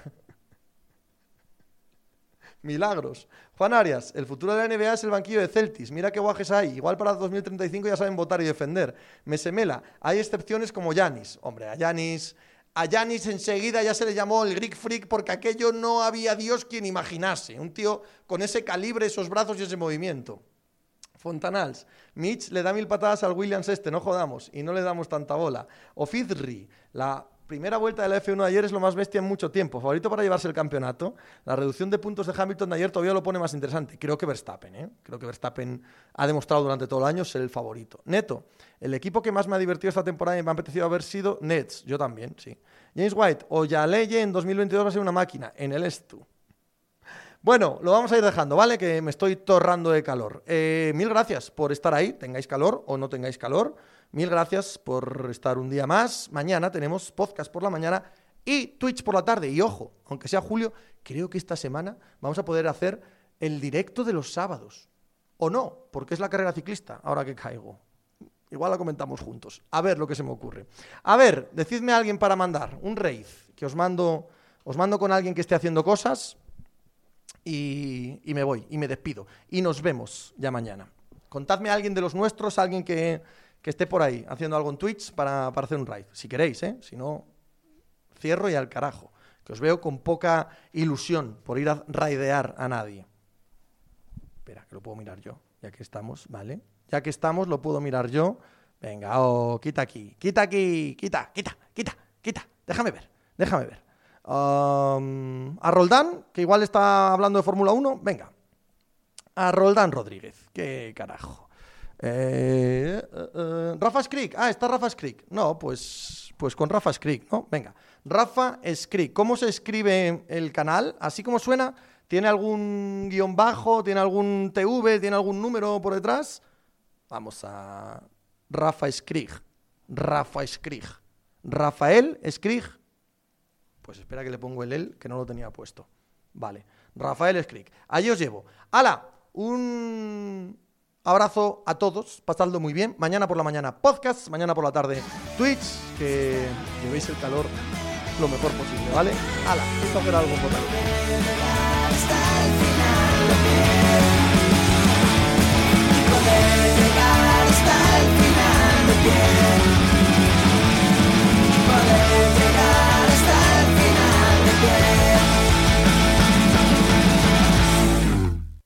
Milagros. Juan Arias, el futuro de la NBA es el banquillo de Celtis. Mira qué guajes hay. Igual para 2035 ya saben votar y defender. Mesemela, hay excepciones como Yanis. Hombre, a Yanis. A Yanis enseguida ya se le llamó el Greek Freak porque aquello no había Dios quien imaginase. Un tío con ese calibre, esos brazos y ese movimiento. Fontanals. Mitch le da mil patadas al Williams este, no jodamos, y no le damos tanta bola. O Fidri, la primera vuelta de la F1 de ayer es lo más bestia en mucho tiempo. Favorito para llevarse el campeonato. La reducción de puntos de Hamilton de ayer todavía lo pone más interesante. Creo que Verstappen, ¿eh? Creo que Verstappen ha demostrado durante todo el año ser el favorito. Neto, el equipo que más me ha divertido esta temporada y me ha apetecido haber sido Nets. Yo también, sí. James White, o en 2022 va a ser una máquina. En el Estu. Bueno, lo vamos a ir dejando, ¿vale? Que me estoy torrando de calor. Eh, mil gracias por estar ahí, tengáis calor o no tengáis calor. Mil gracias por estar un día más. Mañana tenemos podcast por la mañana y Twitch por la tarde. Y ojo, aunque sea julio, creo que esta semana vamos a poder hacer el directo de los sábados. O no, porque es la carrera ciclista, ahora que caigo. Igual la comentamos juntos. A ver lo que se me ocurre. A ver, decidme a alguien para mandar un raid, que os mando, os mando con alguien que esté haciendo cosas y, y me voy, y me despido. Y nos vemos ya mañana. Contadme a alguien de los nuestros, alguien que, que esté por ahí haciendo algo en Twitch para, para hacer un raid. Si queréis, ¿eh? Si no, cierro y al carajo. Que os veo con poca ilusión por ir a raidear a nadie. Espera, que lo puedo mirar yo, ya que estamos, ¿vale? Ya que estamos, lo puedo mirar yo. Venga, oh, quita aquí, quita aquí, quita, quita, quita, quita. Déjame ver, déjame ver. Um, a Roldán, que igual está hablando de Fórmula 1, venga. A Roldán Rodríguez, qué carajo. Eh, eh, eh, Rafa Skrik, ah, está Rafa Skrik. No, pues, pues con Rafa Skrik, ¿no? Venga. Rafa Skrik. ¿Cómo se escribe el canal? Así como suena, ¿tiene algún guion bajo? ¿Tiene algún TV? ¿Tiene algún número por detrás? Vamos a Rafa Skrig. Rafa Skrig. Rafael Skrig. Pues espera que le pongo el él, que no lo tenía puesto. Vale. Rafael Skrig. Allí os llevo. ¡Hala! Un abrazo a todos. Pasadlo muy bien. Mañana por la mañana podcast. Mañana por la tarde Twitch. Que llevéis el calor lo mejor posible, ¿vale? ¡Hala! Esto hacer algo por